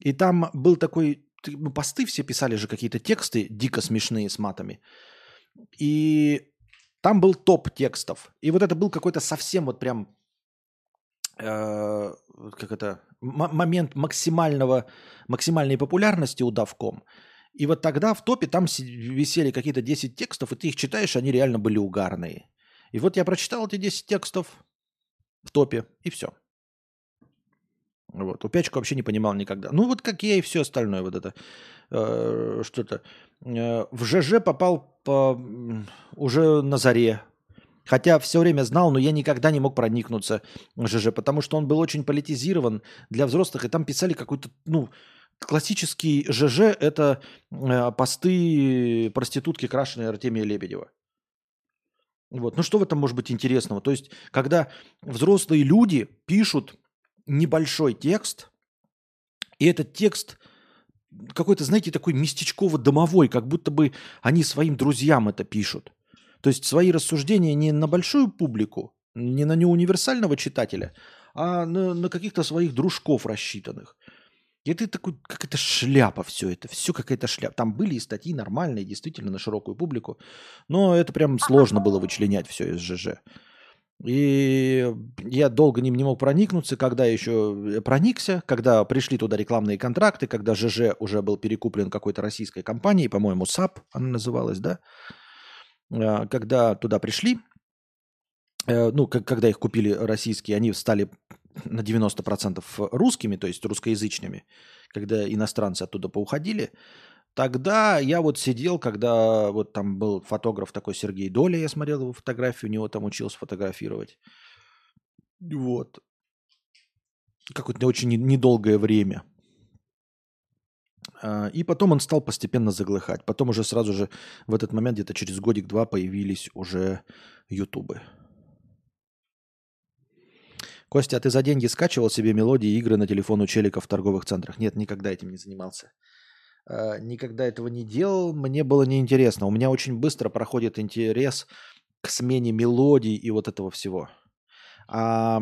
И там был такой, ну, посты все писали же какие-то тексты дико смешные с матами. И там был топ текстов. И вот это был какой-то совсем вот прям э, как это, момент максимального, максимальной популярности у Давком. И вот тогда в топе там висели какие-то 10 текстов, и ты их читаешь, они реально были угарные. И вот я прочитал эти 10 текстов в топе, и все. Вот. Упячку вообще не понимал никогда. Ну, вот как я и все остальное, вот это э, что-то. Э, в ЖЖ попал по, уже на заре. Хотя все время знал, но я никогда не мог проникнуться ЖЖ, потому что он был очень политизирован для взрослых, и там писали какой-то, ну, классический ЖЖ – это э, посты проститутки крашеной Артемия Лебедева. Вот. Ну что в этом может быть интересного? То есть, когда взрослые люди пишут небольшой текст, и этот текст какой-то, знаете, такой местечково-домовой, как будто бы они своим друзьям это пишут. То есть свои рассуждения не на большую публику, не на неуниверсального читателя, а на, на каких-то своих дружков рассчитанных. И ты такой, как это шляпа все это, все какая-то шляпа. Там были и статьи нормальные, действительно, на широкую публику, но это прям сложно было вычленять все из ЖЖ. И я долго ним не мог проникнуться, когда еще э, проникся, когда пришли туда рекламные контракты, когда ЖЖ уже был перекуплен какой-то российской компанией, по-моему, SUP она называлась, да? А, когда туда пришли, э, ну, когда их купили российские, они стали на 90% русскими, то есть русскоязычными, когда иностранцы оттуда поуходили, Тогда я вот сидел, когда вот там был фотограф такой Сергей Доля, я смотрел его фотографию, у него там учился фотографировать. Вот. Какое-то очень недолгое время. А, и потом он стал постепенно заглыхать. Потом уже сразу же в этот момент, где-то через годик-два, появились уже ютубы. Костя, а ты за деньги скачивал себе мелодии и игры на телефон у челика в торговых центрах? Нет, никогда этим не занимался. Э, никогда этого не делал, мне было неинтересно. У меня очень быстро проходит интерес к смене мелодий и вот этого всего. А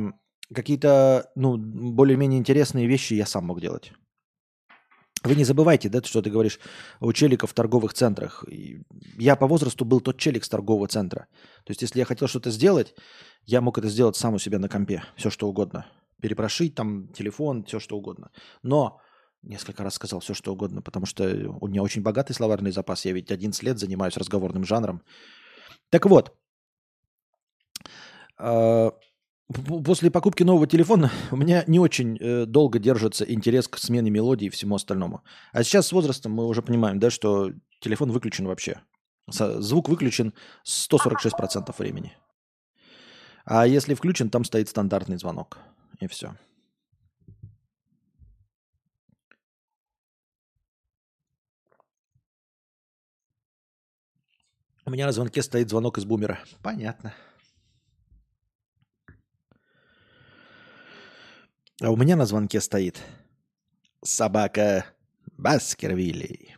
какие-то, ну, более-менее интересные вещи я сам мог делать. Вы не забывайте, да, что ты говоришь у челиков в торговых центрах. Я по возрасту был тот челик с торгового центра. То есть, если я хотел что-то сделать, я мог это сделать сам у себя на компе. Все, что угодно. Перепрошить там телефон, все, что угодно. Но несколько раз сказал все, что угодно, потому что у меня очень богатый словарный запас. Я ведь 11 лет занимаюсь разговорным жанром. Так вот, а, после покупки нового телефона у меня не очень э, долго держится интерес к смене мелодии и всему остальному. А сейчас с возрастом мы уже понимаем, да, что телефон выключен вообще. Звук выключен 146% времени. А если включен, там стоит стандартный звонок. И все. У меня на звонке стоит звонок из бумера. Понятно. А у меня на звонке стоит собака Баскервилей.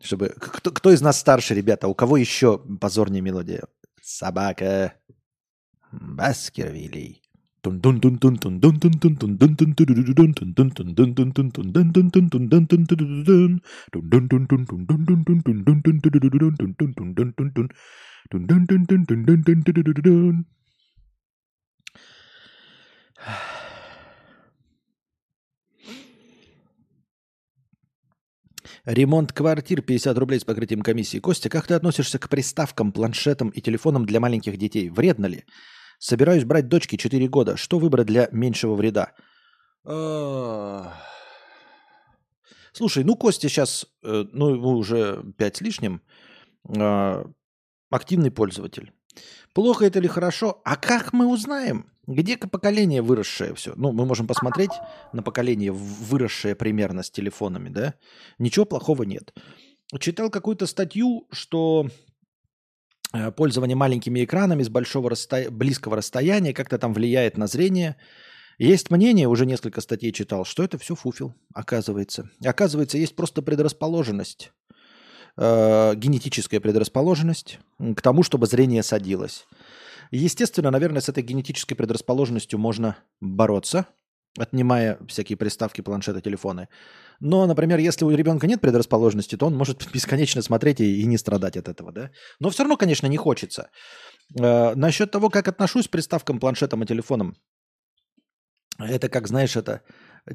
Чтобы... Кто, кто из нас старше, ребята? У кого еще позорнее мелодия? Собака Баскервилей. Ремонт квартир 50 рублей с покрытием комиссии. Костя, как ты относишься к приставкам, планшетам и телефонам для маленьких детей? Вредно ли? Собираюсь брать дочке 4 года. Что выбрать для меньшего вреда? Слушай, ну Костя сейчас, э, ну ему уже 5 с лишним, а, активный пользователь. Плохо это или хорошо? А как мы узнаем? Где поколение выросшее все? Ну, мы можем посмотреть на поколение, выросшее примерно с телефонами, да? Ничего плохого нет. Читал какую-то статью, что Э, пользование маленькими экранами с большого расстоя... близкого расстояния как-то там влияет на зрение. Есть мнение, уже несколько статей читал, что это все фуфел, оказывается. Оказывается, есть просто предрасположенность, э, генетическая предрасположенность к тому, чтобы зрение садилось. Естественно, наверное, с этой генетической предрасположенностью можно бороться, отнимая всякие приставки, планшеты, телефоны. Но, например, если у ребенка нет предрасположенности, то он может бесконечно смотреть и, и не страдать от этого, да. Но все равно, конечно, не хочется. Э, насчет того, как отношусь к приставкам, планшетам и телефонам. Это как, знаешь, это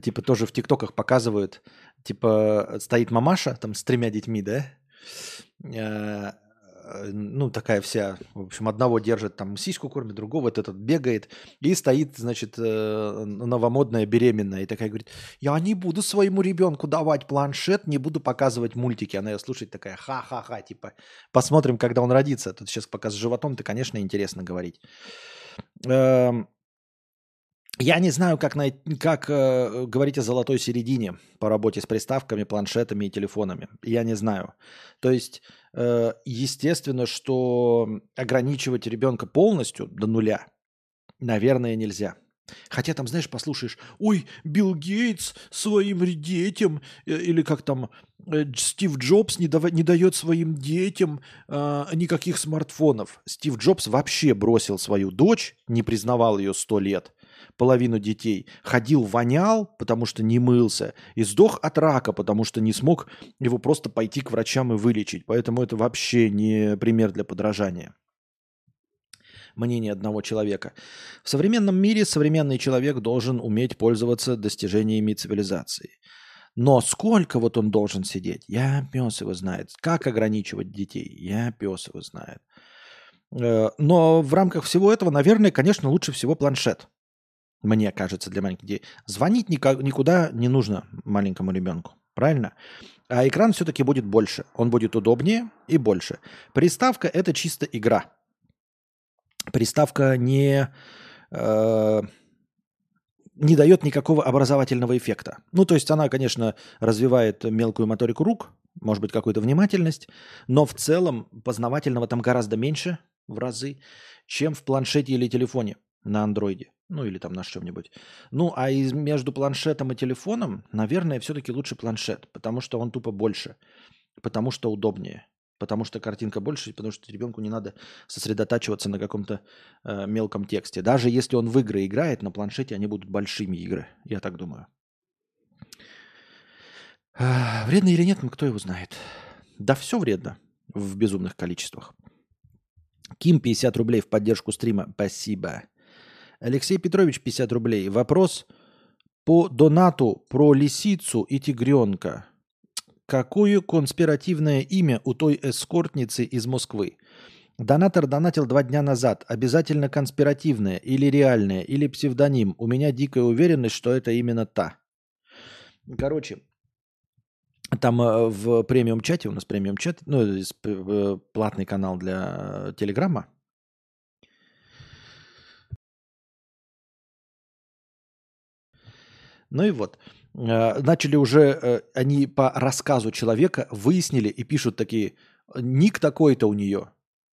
типа тоже в ТикТоках показывают, типа стоит мамаша там с тремя детьми, да, ну, такая вся, в общем, одного держит, там, сиську кормит, другого вот этот бегает, и стоит, значит, э, новомодная беременная, и такая говорит, я не буду своему ребенку давать планшет, не буду показывать мультики. Она ее слушает такая, ха-ха-ха, типа, посмотрим, когда он родится. Тут сейчас пока с животом-то, конечно, интересно говорить. Эм, я не знаю, как, на, как э, говорить о золотой середине по работе с приставками, планшетами и телефонами. Я не знаю. То есть, э, естественно, что ограничивать ребенка полностью до нуля, наверное, нельзя. Хотя там, знаешь, послушаешь, ой, Билл Гейтс своим детям, э, или как там, э, Стив Джобс не, дава, не дает своим детям э, никаких смартфонов. Стив Джобс вообще бросил свою дочь, не признавал ее сто лет – половину детей, ходил, вонял, потому что не мылся, и сдох от рака, потому что не смог его просто пойти к врачам и вылечить. Поэтому это вообще не пример для подражания. Мнение одного человека. В современном мире современный человек должен уметь пользоваться достижениями цивилизации. Но сколько вот он должен сидеть? Я пес его знает. Как ограничивать детей? Я пес его знает. Э, но в рамках всего этого, наверное, конечно, лучше всего планшет мне кажется, для маленьких детей. Звонить никуда не нужно маленькому ребенку. Правильно? А экран все-таки будет больше. Он будет удобнее и больше. Приставка – это чисто игра. Приставка не, э, не дает никакого образовательного эффекта. Ну, то есть она, конечно, развивает мелкую моторику рук, может быть, какую-то внимательность, но в целом познавательного там гораздо меньше в разы, чем в планшете или телефоне на андроиде. Ну или там на чем-нибудь. Ну а из, между планшетом и телефоном, наверное, все-таки лучше планшет, потому что он тупо больше, потому что удобнее, потому что картинка больше, потому что ребенку не надо сосредотачиваться на каком-то э, мелком тексте. Даже если он в игры играет, на планшете они будут большими игры, я так думаю. А, вредно или нет, кто его знает. Да все вредно в безумных количествах. Ким 50 рублей в поддержку стрима. Спасибо. Алексей Петрович, 50 рублей. Вопрос по донату про лисицу и тигренка. Какое конспиративное имя у той эскортницы из Москвы? Донатор донатил два дня назад. Обязательно конспиративное или реальное, или псевдоним. У меня дикая уверенность, что это именно та. Короче, там э, в премиум чате, у нас премиум чат, ну, э, платный канал для э, Телеграма, Ну и вот. Э, начали уже э, они по рассказу человека выяснили и пишут такие, ник такой-то у нее.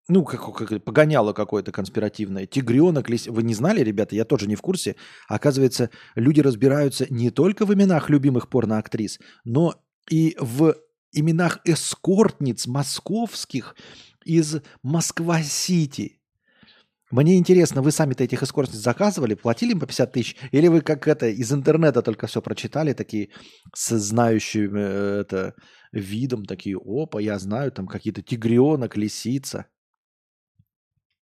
Ну, как, как погоняло какое-то конспиративное. Тигренок, лис... Вы не знали, ребята? Я тоже не в курсе. Оказывается, люди разбираются не только в именах любимых порноактрис, но и в именах эскортниц московских из Москва-Сити. Мне интересно, вы сами-то этих эскортниц заказывали, платили им по 50 тысяч? Или вы как это, из интернета только все прочитали, такие с знающим э, это, видом, такие, опа, я знаю, там какие-то тигренок, лисица.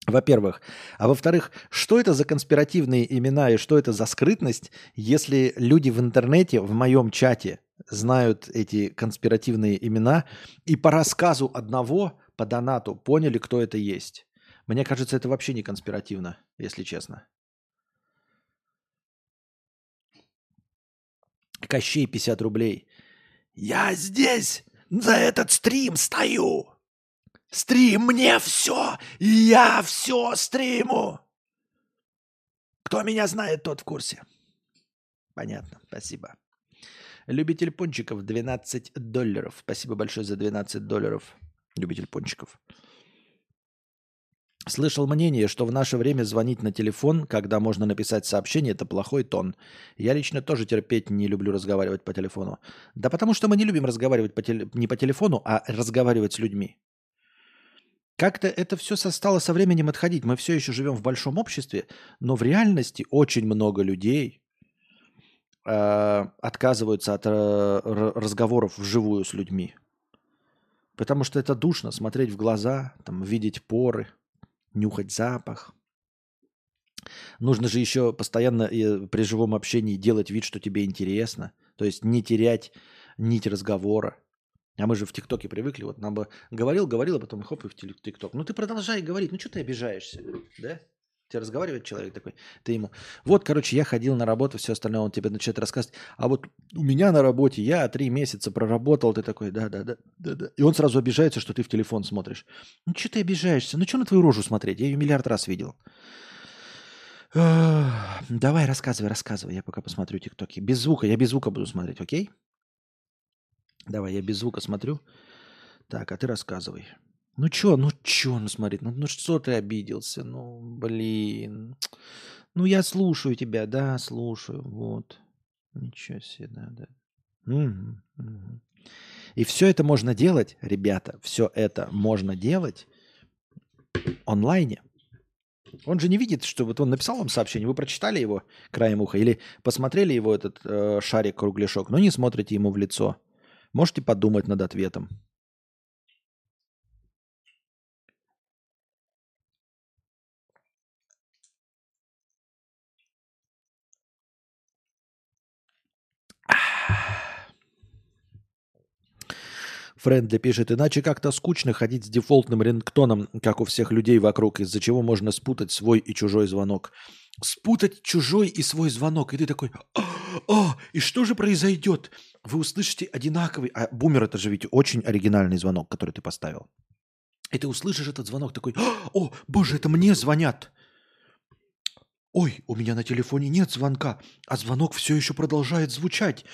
Во-первых. А во-вторых, что это за конспиративные имена и что это за скрытность, если люди в интернете, в моем чате, знают эти конспиративные имена и по рассказу одного, по донату, поняли, кто это есть? Мне кажется, это вообще не конспиративно, если честно. Кощей 50 рублей. Я здесь за этот стрим стою. Стрим мне все, я все стриму. Кто меня знает, тот в курсе. Понятно, спасибо. Любитель пончиков 12 долларов. Спасибо большое за 12 долларов. Любитель пончиков. Слышал мнение, что в наше время звонить на телефон, когда можно написать сообщение, это плохой тон. Я лично тоже терпеть не люблю разговаривать по телефону. Да потому что мы не любим разговаривать по теле... не по телефону, а разговаривать с людьми. Как-то это все стало со временем отходить. Мы все еще живем в большом обществе, но в реальности очень много людей э, отказываются от э, разговоров вживую с людьми. Потому что это душно смотреть в глаза, там, видеть поры – нюхать запах. Нужно же еще постоянно э, при живом общении делать вид, что тебе интересно. То есть не терять нить разговора. А мы же в ТикТоке привыкли. Вот нам бы говорил, говорил, а потом хоп и в ТикТок. Ну ты продолжай говорить. Ну что ты обижаешься? Да? Тебе разговаривает человек такой, ты ему, вот, короче, я ходил на работу, все остальное, он тебе начинает рассказывать, а вот у меня на работе, я три месяца проработал, ты такой, да-да-да, да-да. И он сразу обижается, что ты в телефон смотришь. Ну что ты обижаешься? Ну что на твою рожу смотреть? Я ее миллиард раз видел. Давай, рассказывай, рассказывай, я пока посмотрю ТикТоки. Без звука, я без звука буду смотреть, окей? Давай, я без звука смотрю. Так, а ты рассказывай. Ну чё, ну чё, ну смотри, ну, ну что ты обиделся? Ну, блин. Ну я слушаю тебя, да, слушаю. Вот. Ничего себе, да, да. Угу, угу. И все это можно делать, ребята, все это можно делать онлайне. Он же не видит, что вот он написал вам сообщение, вы прочитали его краем уха или посмотрели его этот э, шарик-кругляшок, но не смотрите ему в лицо. Можете подумать над ответом. Френдли пишет, иначе как-то скучно ходить с дефолтным рингтоном, как у всех людей вокруг, из-за чего можно спутать свой и чужой звонок. Спутать чужой и свой звонок. И ты такой, а, а, и что же произойдет? Вы услышите одинаковый... А бумер это же ведь очень оригинальный звонок, который ты поставил. И ты услышишь этот звонок такой, «А, о, боже, это мне звонят. Ой, у меня на телефоне нет звонка, а звонок все еще продолжает звучать.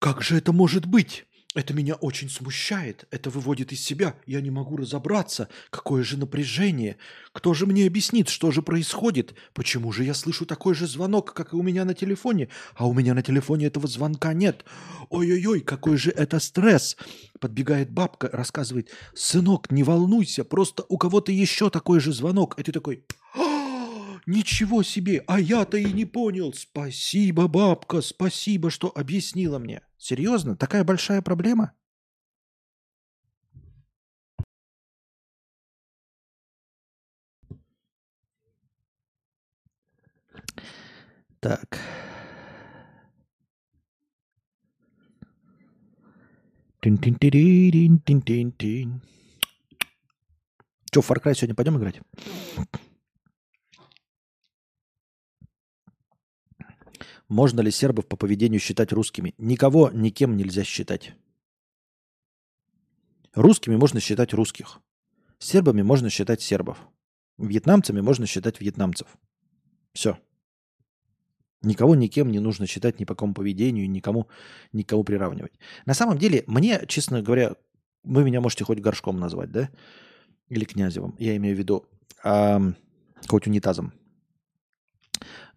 Как же это может быть? Это меня очень смущает, это выводит из себя. Я не могу разобраться, какое же напряжение. Кто же мне объяснит, что же происходит? Почему же я слышу такой же звонок, как и у меня на телефоне, а у меня на телефоне этого звонка нет? Ой-ой-ой, какой же это стресс! Подбегает бабка, рассказывает, сынок, не волнуйся, просто у кого-то еще такой же звонок. И ты такой, Ничего себе, а я-то и не понял. Спасибо, бабка, спасибо, что объяснила мне. Серьезно? Такая большая проблема? Так. Тин-тин-тин-тин-тин-тин. Что, в Far Cry сегодня пойдем играть? Можно ли сербов по поведению считать русскими? Никого никем нельзя считать. Русскими можно считать русских. Сербами можно считать сербов. Вьетнамцами можно считать вьетнамцев. Все. Никого никем не нужно считать ни по какому поведению, никому, никому приравнивать. На самом деле, мне, честно говоря, вы меня можете хоть горшком назвать, да? Или князевым. Я имею в виду, а, хоть унитазом.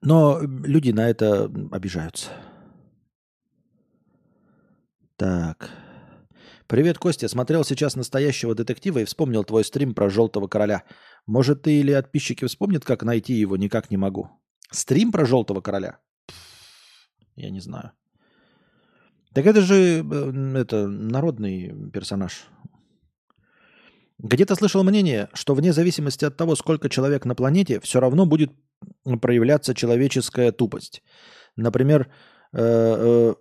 Но люди на это обижаются. Так. Привет, Костя. Смотрел сейчас настоящего детектива и вспомнил твой стрим про Желтого Короля. Может, ты или подписчики вспомнят, как найти его? Никак не могу. Стрим про Желтого Короля? Я не знаю. Так это же это народный персонаж. Где-то слышал мнение, что вне зависимости от того, сколько человек на планете, все равно будет проявляться человеческая тупость. Например, э, э,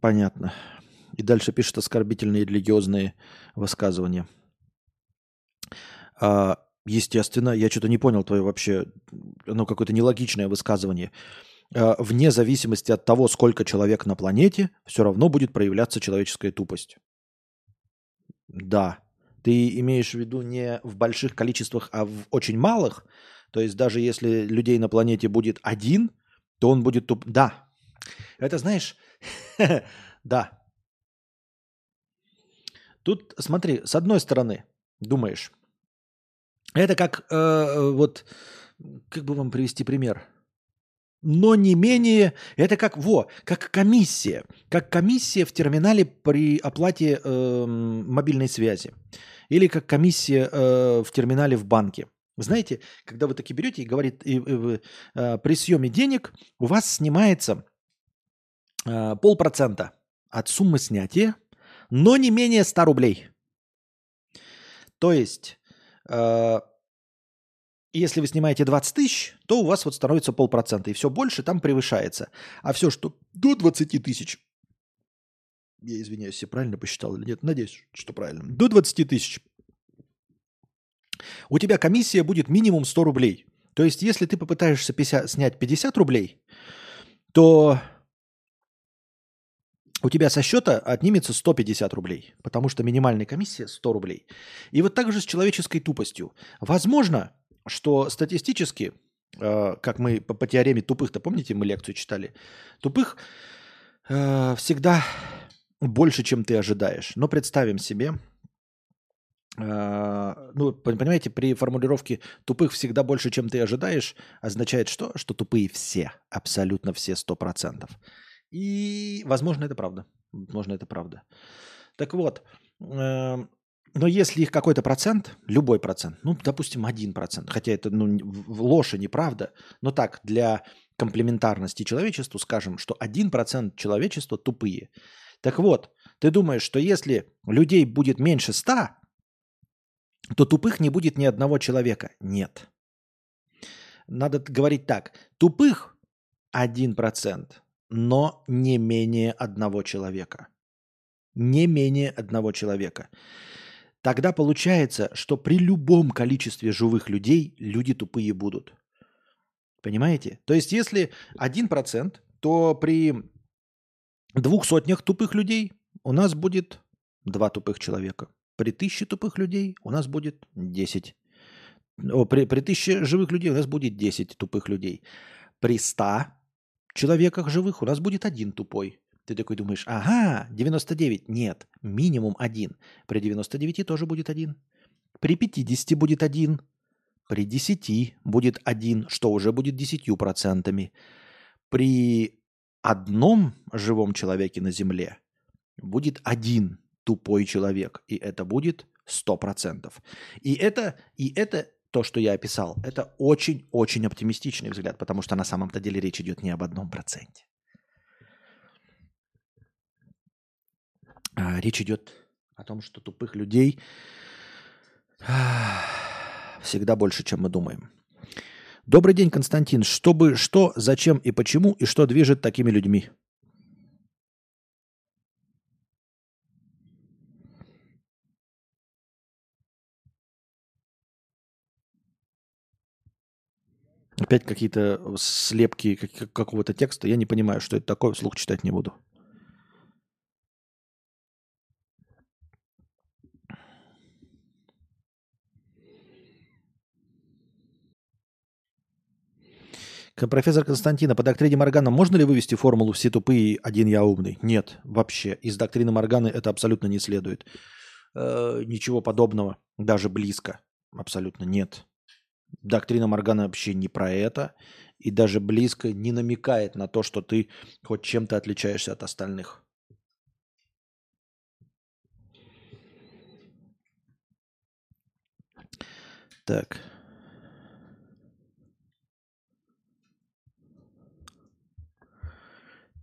понятно. И дальше пишет оскорбительные религиозные высказывания. А, естественно, я что-то не понял твое вообще, ну, какое-то нелогичное высказывание. А, вне зависимости от того, сколько человек на планете, все равно будет проявляться человеческая тупость. Да, ты имеешь в виду не в больших количествах, а в очень малых? То есть даже если людей на планете будет один, то он будет туп... Да. Это знаешь... да. Тут смотри, с одной стороны, думаешь, это как э, вот, как бы вам привести пример? Но не менее, это как, во, как комиссия, как комиссия в терминале при оплате э, мобильной связи или как комиссия э, в терминале в банке. Знаете, когда вы таки берете и говорит, и, и, э, при съеме денег у вас снимается э, полпроцента от суммы снятия, но не менее 100 рублей. То есть э, если вы снимаете 20 тысяч, то у вас вот становится полпроцента, и все больше там превышается. А все, что до 20 тысяч, я извиняюсь, я правильно посчитал или нет, надеюсь, что правильно, до 20 тысяч, у тебя комиссия будет минимум 100 рублей. То есть, если ты попытаешься 50, снять 50 рублей, то у тебя со счета отнимется 150 рублей, потому что минимальная комиссия 100 рублей. И вот так же с человеческой тупостью. Возможно, что статистически, э, как мы по, по теореме тупых-то, помните, мы лекцию читали, тупых э, всегда больше, чем ты ожидаешь. Но представим себе, э, ну, понимаете, при формулировке тупых всегда больше, чем ты ожидаешь, означает что? Что тупые все, абсолютно все, 100%. И, возможно, это правда. Возможно, это правда. Так вот, э, но если их какой-то процент, любой процент, ну, допустим, один процент, хотя это ну, ложь и неправда, но так, для комплементарности человечеству скажем, что один процент человечества тупые. Так вот, ты думаешь, что если людей будет меньше ста, то тупых не будет ни одного человека? Нет. Надо говорить так. Тупых один процент, но не менее одного человека. Не менее одного человека. Тогда получается, что при любом количестве живых людей люди тупые будут. Понимаете? То есть если 1%, то при двух сотнях тупых людей у нас будет два тупых человека. При тысяче тупых людей у нас будет 10. О, при, при тысяче живых людей у нас будет 10 тупых людей. При 100 человеках живых у нас будет один тупой. Ты такой думаешь, ага, 99. Нет, минимум один. При 99 тоже будет один. При 50 будет один. При 10 будет один, что уже будет 10%. При одном живом человеке на Земле будет один тупой человек. И это будет 100%. И это, и это то, что я описал, это очень-очень оптимистичный взгляд, потому что на самом-то деле речь идет не об одном проценте. Речь идет о том, что тупых людей всегда больше, чем мы думаем. Добрый день, Константин. Чтобы что, зачем и почему, и что движет такими людьми? Опять какие-то слепки какого-то текста. Я не понимаю, что это такое, вслух читать не буду. Профессор Константина, по доктрине Моргана можно ли вывести формулу «все тупые, один я умный»? Нет, вообще. Из доктрины Морганы это абсолютно не следует. Э, ничего подобного, даже близко. Абсолютно нет. Доктрина Моргана вообще не про это. И даже близко не намекает на то, что ты хоть чем-то отличаешься от остальных. Так.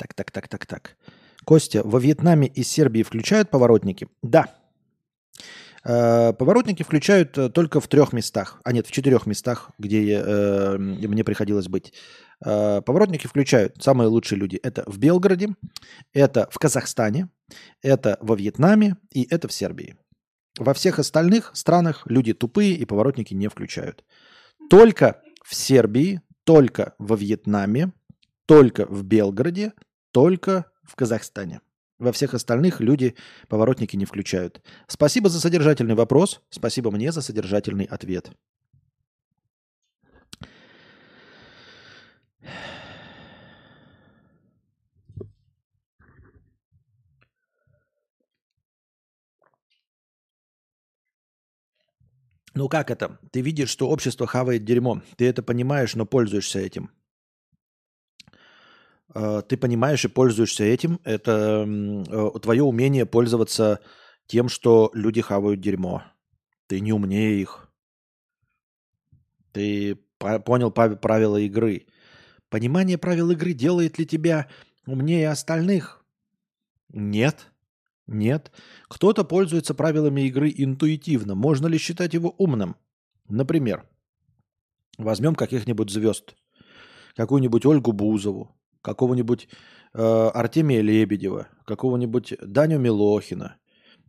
Так, так, так, так, так. Костя, во Вьетнаме и Сербии включают поворотники? Да. Э, поворотники включают э, только в трех местах, а нет, в четырех местах, где э, мне приходилось быть. Поворотники включают самые лучшие люди. Это в Белгороде, это в Казахстане, это во Вьетнаме и это в Сербии. Во всех остальных странах люди тупые и поворотники не включают. Только в Сербии, только во Вьетнаме, только в Белгороде, только в Казахстане. Во всех остальных люди поворотники не включают. Спасибо за содержательный вопрос. Спасибо мне за содержательный ответ. Ну как это? Ты видишь, что общество хавает дерьмо. Ты это понимаешь, но пользуешься этим. Э, ты понимаешь и пользуешься этим, это э, твое умение пользоваться тем, что люди хавают дерьмо. Ты не умнее их. Ты понял правила игры. Понимание правил игры делает ли тебя умнее остальных? Нет. Нет. Кто-то пользуется правилами игры интуитивно. Можно ли считать его умным? Например, Возьмем каких-нибудь звезд. Какую-нибудь Ольгу Бузову, какого-нибудь э, Артемия Лебедева, какого-нибудь Даню Милохина,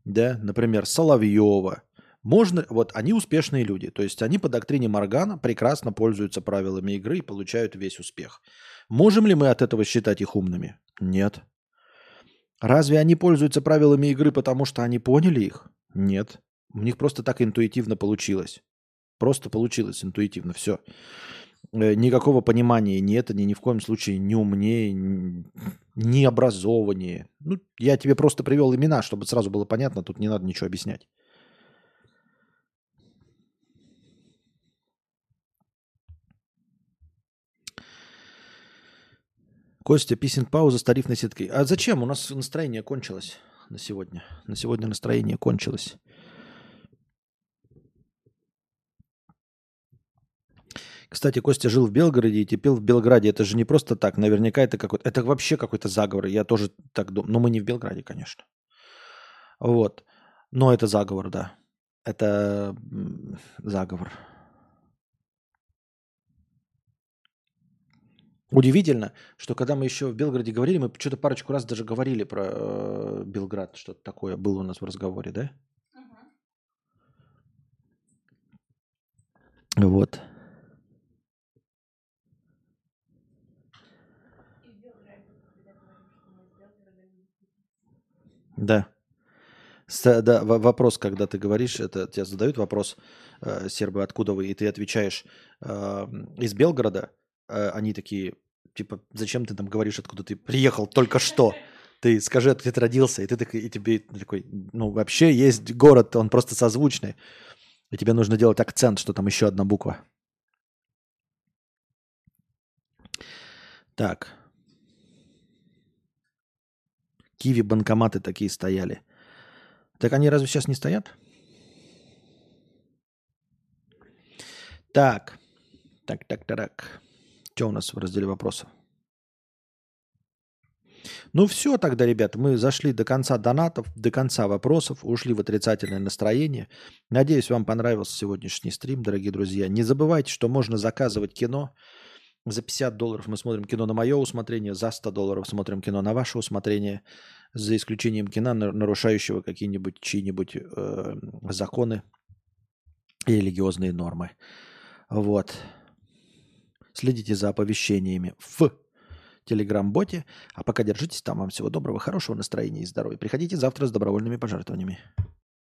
да, например, Соловьева. Можно, вот они успешные люди, то есть они по доктрине Моргана прекрасно пользуются правилами игры и получают весь успех. Можем ли мы от этого считать их умными? Нет. Разве они пользуются правилами игры, потому что они поняли их? Нет. У них просто так интуитивно получилось. Просто получилось интуитивно, все. Э, никакого понимания нет, они ни в коем случае не умнее, не образованнее. Ну, я тебе просто привел имена, чтобы сразу было понятно, тут не надо ничего объяснять. Костя, писинг пауза с тарифной сеткой. А зачем? У нас настроение кончилось на сегодня. На сегодня настроение кончилось. Кстати, Костя жил в Белгороде и теперь в Белграде. Это же не просто так. Наверняка это какой-то... Это вообще какой-то заговор. Я тоже так думаю. Но мы не в Белграде, конечно. Вот. Но это заговор, да. Это заговор. Удивительно, что когда мы еще в Белгороде говорили, мы что-то парочку раз даже говорили про э, Белград, что-то такое было у нас в разговоре, да? Угу. Вот. Да. Да, вопрос, когда ты говоришь, это тебе задают вопрос, э, сербы, откуда вы, и ты отвечаешь э, из Белгорода, э, они такие, типа, зачем ты там говоришь, откуда ты приехал только что? Ты скажи, где ты родился, и ты такой, и тебе такой, ну, вообще есть город, он просто созвучный, и тебе нужно делать акцент, что там еще одна буква. Так. Киви банкоматы такие стояли. Так они разве сейчас не стоят? Так. Так, так, так. Что у нас в разделе вопросов? Ну все тогда, ребят, мы зашли до конца донатов, до конца вопросов, ушли в отрицательное настроение. Надеюсь, вам понравился сегодняшний стрим, дорогие друзья. Не забывайте, что можно заказывать кино. За 50 долларов мы смотрим кино на мое усмотрение, за 100 долларов смотрим кино на ваше усмотрение, за исключением кино, нарушающего какие-нибудь чьи-нибудь э, законы и религиозные нормы. Вот. Следите за оповещениями в телеграм-боте. А пока держитесь там. Вам всего доброго, хорошего настроения и здоровья. Приходите завтра с добровольными пожертвованиями.